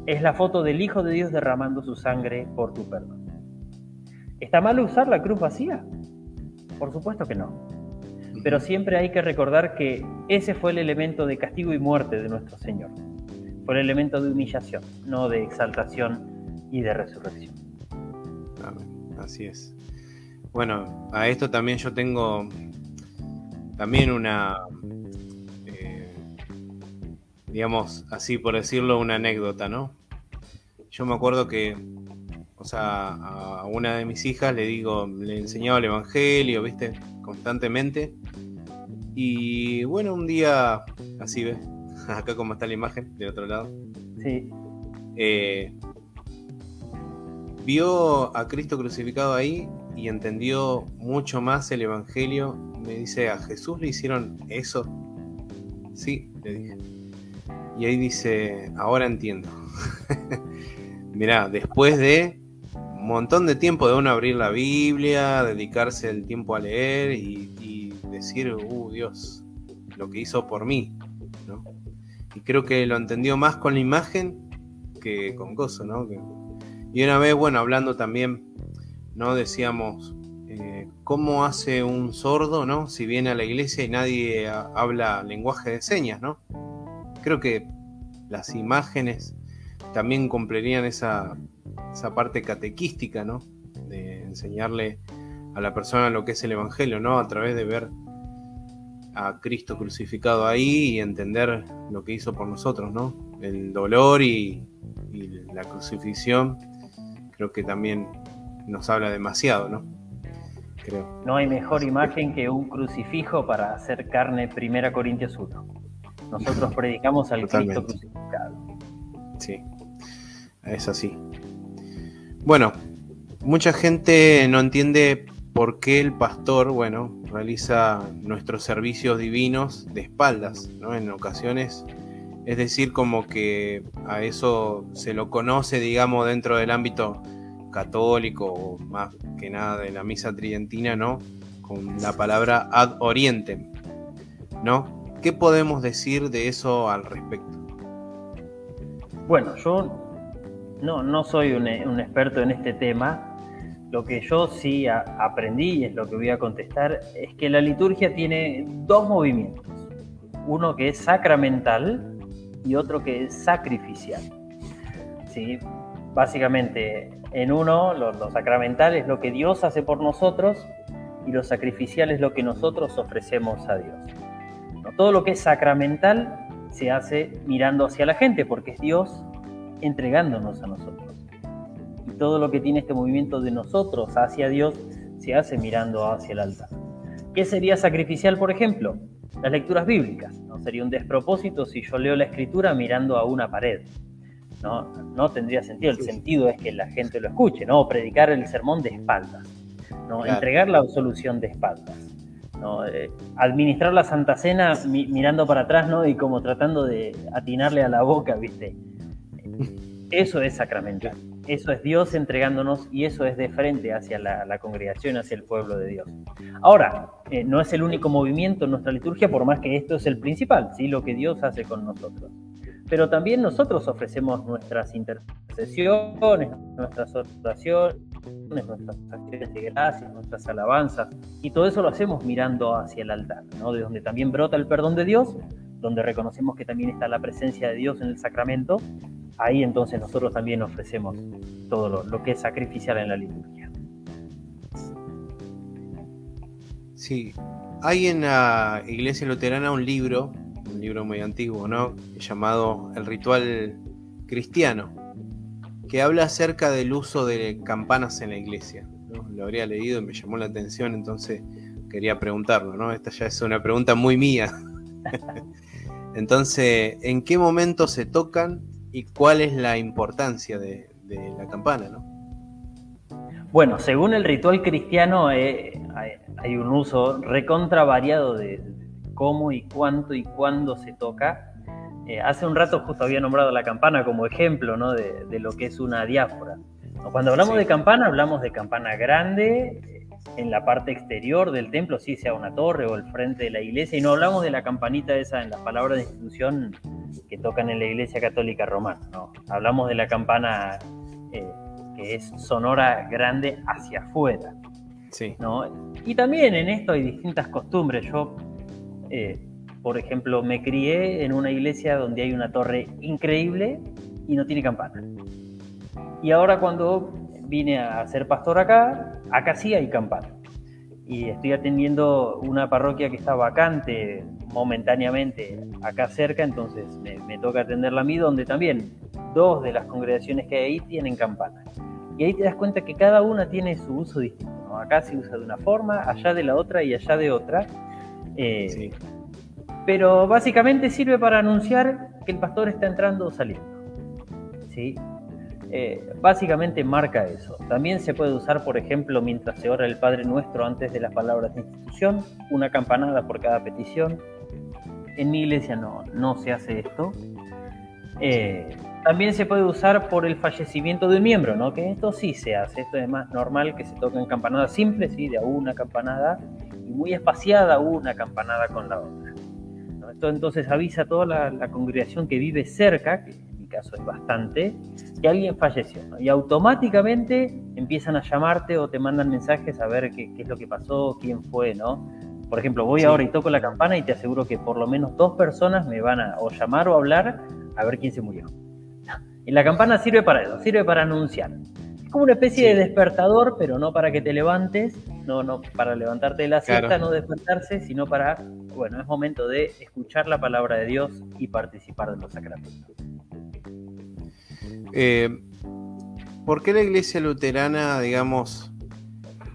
Es la foto del Hijo de Dios derramando su sangre por tu perdón. ¿Está mal usar la cruz vacía? Por supuesto que no. Pero siempre hay que recordar que ese fue el elemento de castigo y muerte de nuestro Señor. Fue el elemento de humillación, no de exaltación y de resurrección. Así es. Bueno, a esto también yo tengo también una, eh, digamos, así por decirlo, una anécdota, ¿no? Yo me acuerdo que o sea, a una de mis hijas le digo, le enseñaba el Evangelio, ¿viste? Constantemente. Y bueno, un día, así ves, acá como está la imagen, de otro lado. Sí. Eh, vio a Cristo crucificado ahí y entendió mucho más el Evangelio. Me dice, ¿a Jesús le hicieron eso? Sí, le dije. Y ahí dice, ahora entiendo. Mirá, después de montón de tiempo de uno abrir la Biblia, dedicarse el tiempo a leer y, decir, uh, Dios, lo que hizo por mí. Y creo que lo entendió más con la imagen que con cosas, ¿no? y una vez, bueno, hablando también, ¿no? Decíamos, eh, ¿cómo hace un sordo, ¿no? Si viene a la iglesia y nadie habla lenguaje de señas, ¿no? Creo que las imágenes también cumplirían esa, esa parte catequística, ¿no? De enseñarle a la persona lo que es el Evangelio, ¿no? A través de ver a Cristo crucificado ahí y entender lo que hizo por nosotros, ¿no? El dolor y, la crucifixión creo que también nos habla demasiado, ¿no? Creo. No hay mejor imagen que un crucifijo para hacer carne, Primera Corintios 1. Nosotros predicamos al Cristo crucificado. Sí, es así. Bueno, mucha gente no entiende por qué el pastor, bueno, realiza nuestros servicios divinos de espaldas, ¿no? En ocasiones, es decir, como que a eso se lo conoce, digamos, dentro del ámbito católico, o más que nada de la misa tridentina, ¿no? Con la palabra ad orientem, ¿no? ¿Qué podemos decir de eso al respecto? Bueno, yo no, no soy un, experto en este tema. Lo que yo sí aprendí, y es lo que voy a contestar, es que la liturgia tiene dos movimientos. Uno que es sacramental y otro que es sacrificial. ¿Sí? Básicamente, en uno, lo, sacramental es lo que Dios hace por nosotros y lo sacrificial es lo que nosotros ofrecemos a Dios. Todo lo que es sacramental se hace mirando hacia la gente porque es Dios entregándonos a nosotros. Y todo lo que tiene este movimiento de nosotros hacia Dios se hace mirando hacia el altar. ¿Qué sería sacrificial, por ejemplo? Las lecturas bíblicas. No sería un despropósito si yo leo la escritura mirando a una pared. No, no tendría sentido. El sentido es que la gente lo escuche, ¿no? Predicar el sermón de espaldas. ¿no? Entregar la absolución de espaldas. ¿no? Eh, administrar la Santa Cena mirando para atrás, ¿no? Y como tratando de atinarle a la boca, ¿viste? Eso es sacramental. Eso es Dios entregándonos y eso es de frente hacia la, congregación, hacia el pueblo de Dios. Ahora, eh, no es el único movimiento en nuestra liturgia, por más que esto es el principal, ¿sí? lo que Dios hace con nosotros. Pero también nosotros ofrecemos nuestras intercesiones, nuestras oraciones, nuestras acciones de gracias, nuestras alabanzas, y todo eso lo hacemos mirando hacia el altar, ¿no? de donde también brota el perdón de Dios, donde reconocemos que también está la presencia de Dios en el sacramento, ahí entonces nosotros también ofrecemos todo lo, que es sacrificial en la liturgia. Sí, hay en la iglesia luterana un libro, un libro muy antiguo, ¿no? Llamado El ritual cristiano, que habla acerca del uso de campanas en la iglesia. Lo habría leído y me llamó la atención, entonces quería preguntarlo, ¿no? Esta ya es una pregunta muy mía. Entonces, ¿en qué momento se tocan y cuál es la importancia de, la campana, ¿no? Bueno, según el ritual cristiano eh, hay, un uso recontra variado de, cómo y cuánto y cuándo se toca. Eh, hace un rato justo había nombrado la campana como ejemplo ¿no? de, lo que es una diáfora. Cuando hablamos de campana, hablamos de campana grande, en la parte exterior del templo, sí sea una torre o el frente de la iglesia, y no hablamos de la campanita esa en las palabras de institución que tocan en la iglesia católica romana, no. Hablamos de la campana eh, que es sonora grande hacia afuera. Sí. ¿no? Y también en esto hay distintas costumbres. Yo, eh, por ejemplo, me crié en una iglesia donde hay una torre increíble y no tiene campana. Y ahora cuando vine a ser pastor acá, acá sí hay campana. Y estoy atendiendo una parroquia que está vacante momentáneamente acá cerca, entonces me, toca atenderla a mí, donde también dos de las congregaciones que hay ahí tienen campana. Y ahí te das cuenta que cada una tiene su uso distinto. Acá se usa de una forma, allá de la otra y allá de otra. Eh, pero básicamente sirve para anunciar que el pastor está entrando o saliendo. ¿sí? Eh, básicamente marca eso. También se puede usar, por ejemplo, mientras se ora el Padre Nuestro antes de las palabras de institución, una campanada por cada petición. En mi iglesia no, no se hace esto. Eh, también se puede usar por el fallecimiento de un miembro, ¿no? Que esto sí se hace, esto es más normal que se toquen campanadas simples, ¿sí? De una campanada y muy espaciada una campanada con la otra. Entonces avisa a toda la, congregación que vive cerca, caso es bastante, que alguien falleció. Y automáticamente empiezan a llamarte o te mandan mensajes a ver qué, es lo que pasó, quién fue, ¿no? Por ejemplo, voy ahora y toco la campana y te aseguro que por lo menos dos personas me van a o llamar o hablar a ver quién se murió. Y la campana sirve para eso, sirve para anunciar. Es como una especie de despertador, pero no para que te levantes, no, no para levantarte de la siesta, no despertarse, sino para, bueno, es momento de escuchar la palabra de Dios y participar de los sacramentos. Eh, ¿Por qué la iglesia luterana, digamos,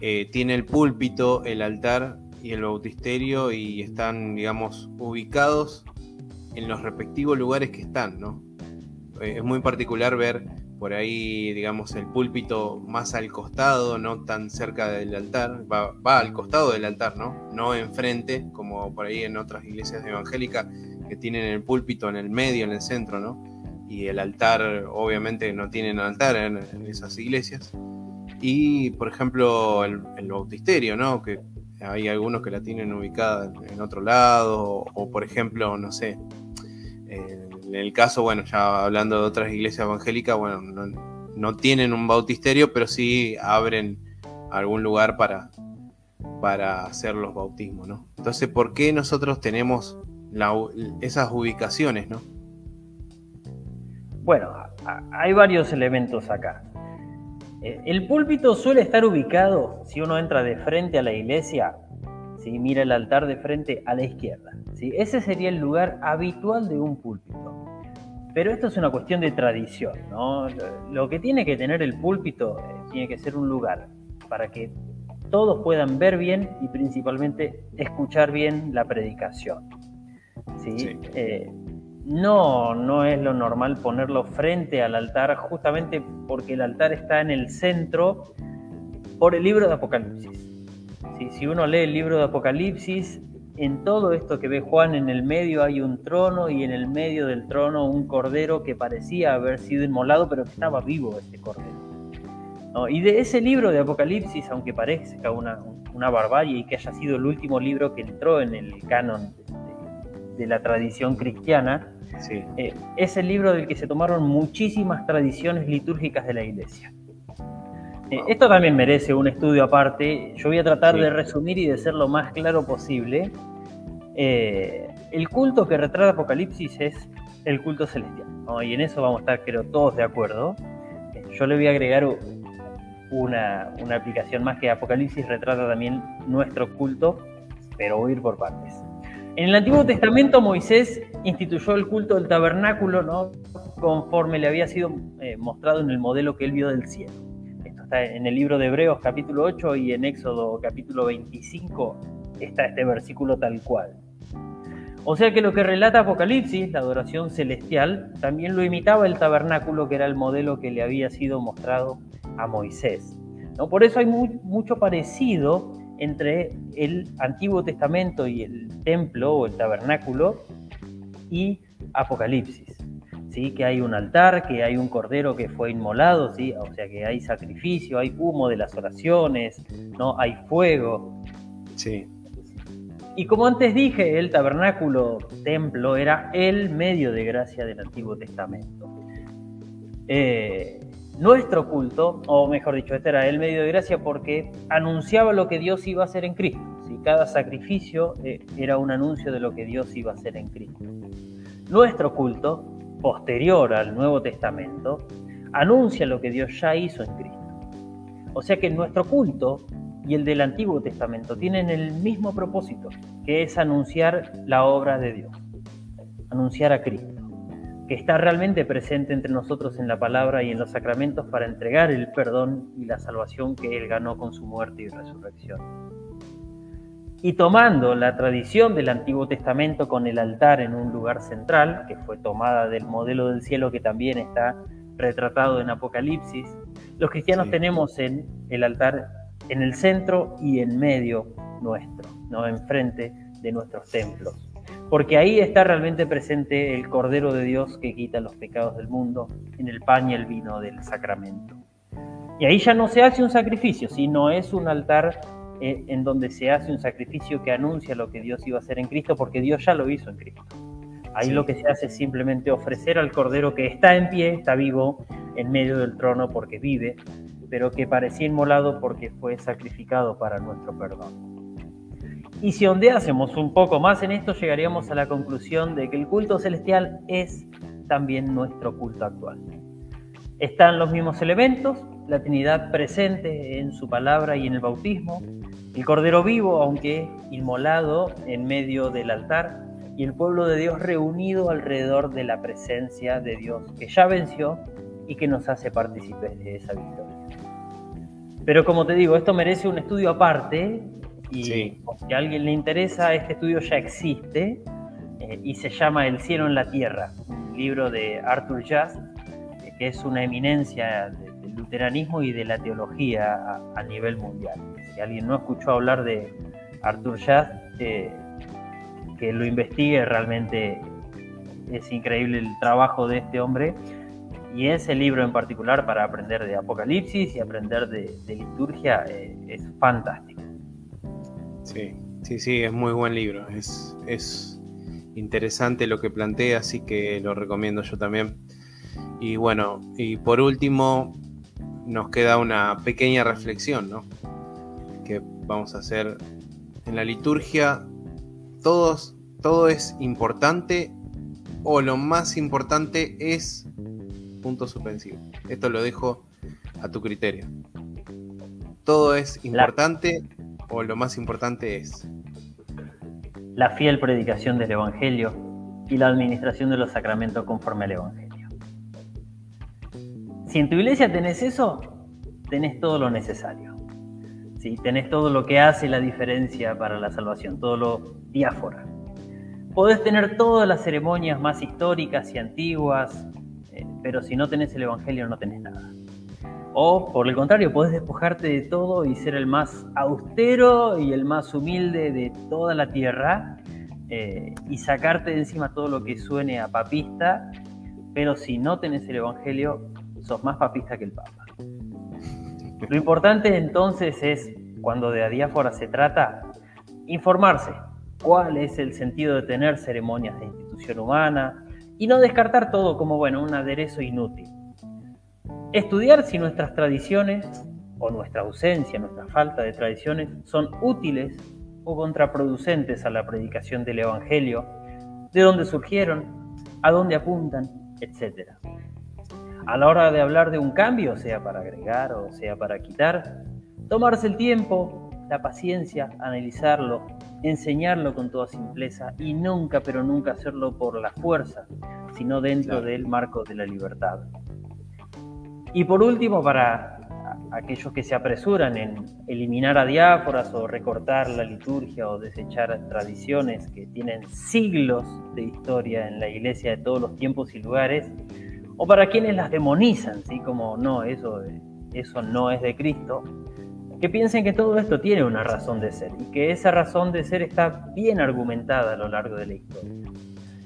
eh, tiene el púlpito, el altar y el bautisterio y están, digamos, ubicados en los respectivos lugares que están, ¿no? Eh, es muy particular ver por ahí, digamos, el púlpito más al costado, no tan cerca del altar, va, va, al costado del altar, ¿no? No enfrente, como por ahí en otras iglesias evangélicas que tienen el púlpito en el medio, en el centro, ¿no? Y el altar, obviamente no tienen altar en, esas iglesias. Y, por ejemplo, el, bautisterio, ¿no? Que hay algunos que la tienen ubicada en otro lado, o, por ejemplo, no sé, en el caso, bueno, ya hablando de otras iglesias evangélicas, bueno, no, tienen un bautisterio, pero sí abren algún lugar para, para hacer los bautismos, ¿no? Entonces, ¿por qué nosotros tenemos esas ubicaciones, ¿no? Bueno, hay varios elementos acá. Eh, el púlpito suele estar ubicado, si uno entra de frente a la iglesia, si mira el altar de frente a la izquierda. ¿sí? Ese sería el lugar habitual de un púlpito. Pero esto es una cuestión de tradición. ¿no? Lo que tiene que tener el púlpito eh, tiene que ser un lugar para que todos puedan ver bien y principalmente escuchar bien la predicación. ¿sí? Eh, no, no es lo normal ponerlo frente al altar, justamente porque el altar está en el centro por el libro de Apocalipsis. Si uno lee el libro de Apocalipsis, en todo esto que ve Juan en el medio hay un trono y en el medio del trono un cordero que parecía haber sido inmolado, pero que estaba vivo ese cordero. Y de ese libro de Apocalipsis, aunque parezca una, una barbarie y que haya sido el último libro que entró en el canon de la tradición cristiana, eh, es el libro del que se tomaron muchísimas tradiciones litúrgicas de la iglesia. Eh, esto también merece un estudio aparte. Yo voy a tratar de resumir y de ser lo más claro posible. Eh, el culto que retrata Apocalipsis es el culto celestial. Y en eso vamos a estar, creo, todos de acuerdo. yo le voy a agregar una, una aplicación más que Apocalipsis retrata también nuestro culto, pero voy a ir por partes. En el Antiguo Testamento Moisés instituyó el culto del tabernáculo, ¿no? conforme le había sido eh, mostrado en el modelo que él vio del cielo. Esto está en el libro de Hebreos capítulo 8 y en Éxodo capítulo 25 está este versículo tal cual. O sea que lo que relata Apocalipsis, la adoración celestial, también lo imitaba el tabernáculo, que era el modelo que le había sido mostrado a Moisés. ¿no? Por eso hay mucho parecido entre el Antiguo Testamento y el templo o el tabernáculo y Apocalipsis. ¿sí? Que hay un altar, que hay un cordero que fue inmolado, ¿sí? o sea que hay sacrificio, hay humo de las oraciones, ¿no? hay fuego. Sí. Y como antes dije, el tabernáculo, templo, era el medio de gracia del Antiguo Testamento. Eh, nuestro culto, o mejor dicho, este era el medio de gracia porque anunciaba lo que Dios iba a hacer en Cristo. Cada sacrificio eh, era un anuncio de lo que Dios iba a hacer en Cristo. Nuestro culto, posterior al Nuevo Testamento, anuncia lo que Dios ya hizo en Cristo. O sea que nuestro culto y el del Antiguo Testamento tienen el mismo propósito, que es anunciar la obra de Dios, anunciar a Cristo que está realmente presente entre nosotros en la palabra y en los sacramentos para entregar el perdón y la salvación que Él ganó con su muerte y resurrección. Y tomando la tradición del Antiguo Testamento con el altar en un lugar central, que fue tomada del modelo del cielo que también está retratado en Apocalipsis, los cristianos tenemos en el altar en el centro y en medio nuestro, no enfrente de nuestros templos porque ahí está realmente presente el Cordero de Dios que quita los pecados del mundo en el pan y el vino del sacramento. Y ahí ya no se hace un sacrificio, sino es un altar eh, en donde se hace un sacrificio que anuncia lo que Dios iba a hacer en Cristo, porque Dios ya lo hizo en Cristo. Ahí lo que se hace es simplemente ofrecer al Cordero que está en pie, está vivo en medio del trono porque vive, pero que parecía inmolado porque fue sacrificado para nuestro perdón. Y si ondeásemos un poco más en esto, llegaríamos a la conclusión de que el culto celestial es también nuestro culto actual. Están los mismos elementos, la Trinidad presente en su palabra y en el bautismo, el Cordero vivo, aunque inmolado en medio del altar, y el pueblo de Dios reunido alrededor de la presencia de Dios que ya venció y que nos hace partícipes de esa victoria. Pero como te digo, esto merece un estudio aparte y si a alguien le interesa, este estudio ya existe eh, y se llama El cielo en la tierra, un libro de Arthur Jazz, eh, que es una eminencia del luteranismo y de la teología a, nivel mundial. Si alguien no escuchó hablar de Arthur Jazz, eh, que lo investigue, realmente es increíble el trabajo de este hombre. Y ese libro en particular para aprender de Apocalipsis y aprender de, de liturgia es fantástico. Sí, sí, sí, es muy buen libro. Es, es interesante lo que plantea, así que lo recomiendo yo también. Y bueno, y por último, nos queda una pequeña reflexión, ¿no? Que vamos a hacer en la liturgia. Todos, todo es importante o lo más importante es punto suspensivo. Esto lo dejo a tu criterio. Todo es importante o lo más importante es? La fiel predicación del Evangelio y la administración de los sacramentos conforme al Evangelio. Si en tu iglesia tenés eso, tenés todo lo necesario. Si tenés todo lo que hace la diferencia para la salvación, todo lo diáfora. Podés tener todas las ceremonias más históricas y antiguas, eh, pero si no tenés el Evangelio no tenés nada. O por el contrario, podés despojarte de todo y ser el más austero y el más humilde de toda la tierra eh, y sacarte de encima todo lo que suene a papista, pero si no tenés el Evangelio, sos más papista que el Papa. Lo importante entonces es, cuando de adiáfora se trata, informarse cuál es el sentido de tener ceremonias de institución humana y no descartar todo como, bueno, un aderezo inútil. Estudiar si nuestras tradiciones o nuestra ausencia, nuestra falta de tradiciones son útiles o contraproducentes a la predicación del Evangelio, de dónde surgieron, a dónde apuntan, etc. A la hora de hablar de un cambio, sea para agregar o sea para quitar, tomarse el tiempo, la paciencia, analizarlo, enseñarlo con toda simpleza y nunca, pero nunca hacerlo por la fuerza, sino dentro del marco de la libertad. Y por último, para aquellos que se apresuran en eliminar adiáforas o recortar la liturgia o desechar tradiciones que tienen siglos de historia en la iglesia de todos los tiempos y lugares, o para quienes las demonizan, ¿sí? como no, eso, eso no es de Cristo, que piensen que todo esto tiene una razón de ser y que esa razón de ser está bien argumentada a lo largo de la historia.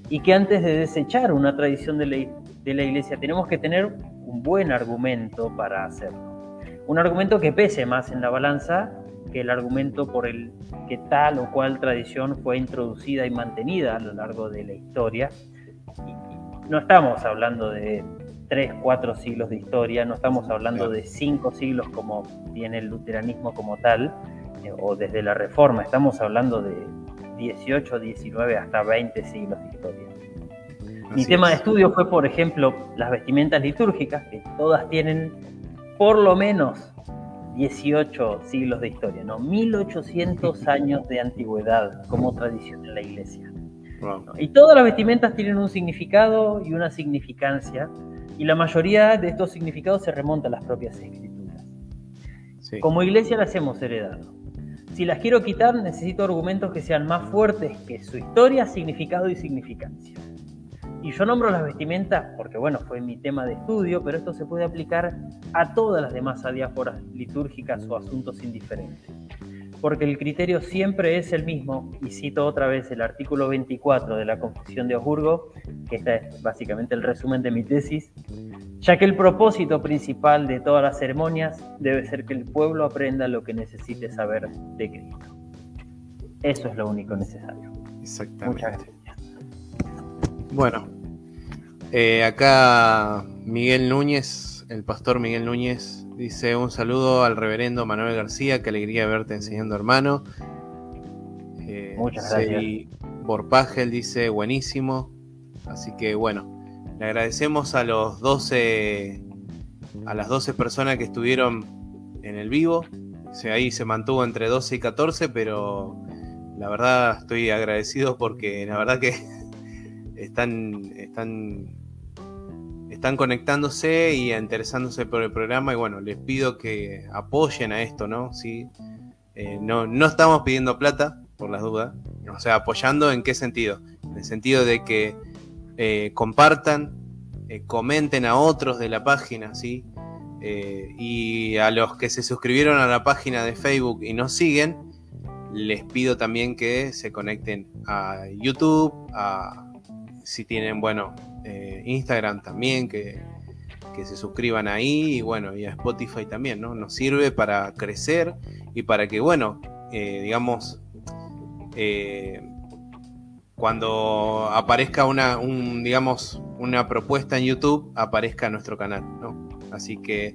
Y que antes de desechar una tradición de la, de la iglesia tenemos que tener un buen argumento para hacerlo un argumento que pese más en la balanza que el argumento por el que tal o cual tradición fue introducida y mantenida a lo largo de la historia. no estamos hablando de tres, cuatro siglos de historia, no estamos hablando de cinco siglos como tiene el luteranismo como tal, eh, o desde la Reforma, estamos hablando de 18, 19 hasta 20 siglos de historia. Mi tema de estudio fue, por ejemplo, las vestimentas litúrgicas, que todas tienen por lo menos 18 siglos de historia, ¿no? 1800 años de antigüedad como tradición en la iglesia. Y todas las vestimentas tienen un significado y una significancia, y la mayoría de estos significados se remonta a las propias escrituras. Como iglesia las hemos heredado. Si las quiero quitar, necesito argumentos que sean más fuertes que su historia, significado y significancia. Y yo nombro las vestimentas porque, bueno, fue mi tema de estudio, pero esto se puede aplicar a todas las demás adiáforas litúrgicas o asuntos indiferentes. Porque el criterio siempre es el mismo, y cito otra vez el artículo 24 de la Confesión de Osburgo, que esta es básicamente el resumen de mi tesis, ya que el propósito principal de todas las ceremonias debe ser que el pueblo aprenda lo que necesite saber de Cristo. Eso es lo único necesario. Exactamente. Bueno, eh, acá Miguel Núñez, el pastor Miguel Núñez, dice un saludo al reverendo Manuel García, qué alegría verte enseñando hermano. Eh, Muchas gracias. Borpagel dice buenísimo. Así que bueno, le agradecemos a los 12, a las 12 personas que estuvieron en el vivo. ahí se mantuvo entre 12 y 14, pero la verdad estoy agradecido porque la verdad que están, están, están conectándose y interesándose por el programa y bueno, les pido que apoyen a esto, ¿no? ¿Sí? Eh, no, no estamos pidiendo plata, por las dudas, o sea, apoyando en qué sentido? En el sentido de que eh, compartan, eh, comenten a otros de la página, ¿sí? y a los que se suscribieron a la página de Facebook y nos siguen, les pido también que se conecten a YouTube, a, si tienen, bueno, eh, Instagram también, que, se suscriban ahí y bueno, y a Spotify también, ¿no? Nos sirve para crecer y para que, bueno, eh, digamos, eh, cuando aparezca una, un, digamos, una propuesta en YouTube, aparezca nuestro canal, ¿no? Así que,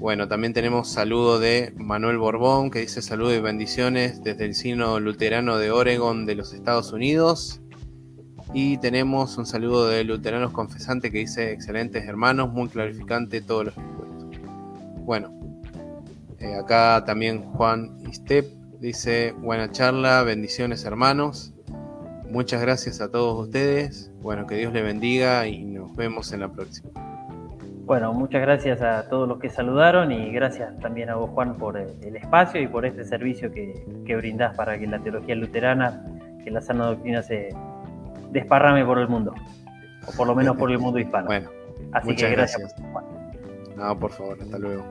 bueno, también tenemos saludo de Manuel Borbón, que dice saludos y bendiciones desde el Sino Luterano de Oregon de los Estados Unidos. Y tenemos un saludo de Luteranos Confesante que dice: Excelentes hermanos, muy clarificante todos los expuestos. Bueno, eh, acá también Juan Istep dice: Buena charla, bendiciones hermanos. Muchas gracias a todos ustedes. Bueno, que Dios le bendiga y nos vemos en la próxima. Bueno, muchas gracias a todos los que saludaron y gracias también a vos, Juan, por el espacio y por este servicio que, que brindás para que la teología luterana, que la sana doctrina se, desparrame por el mundo, o por lo menos por el mundo hispano. Bueno, Así que gracias. No, por favor, hasta luego.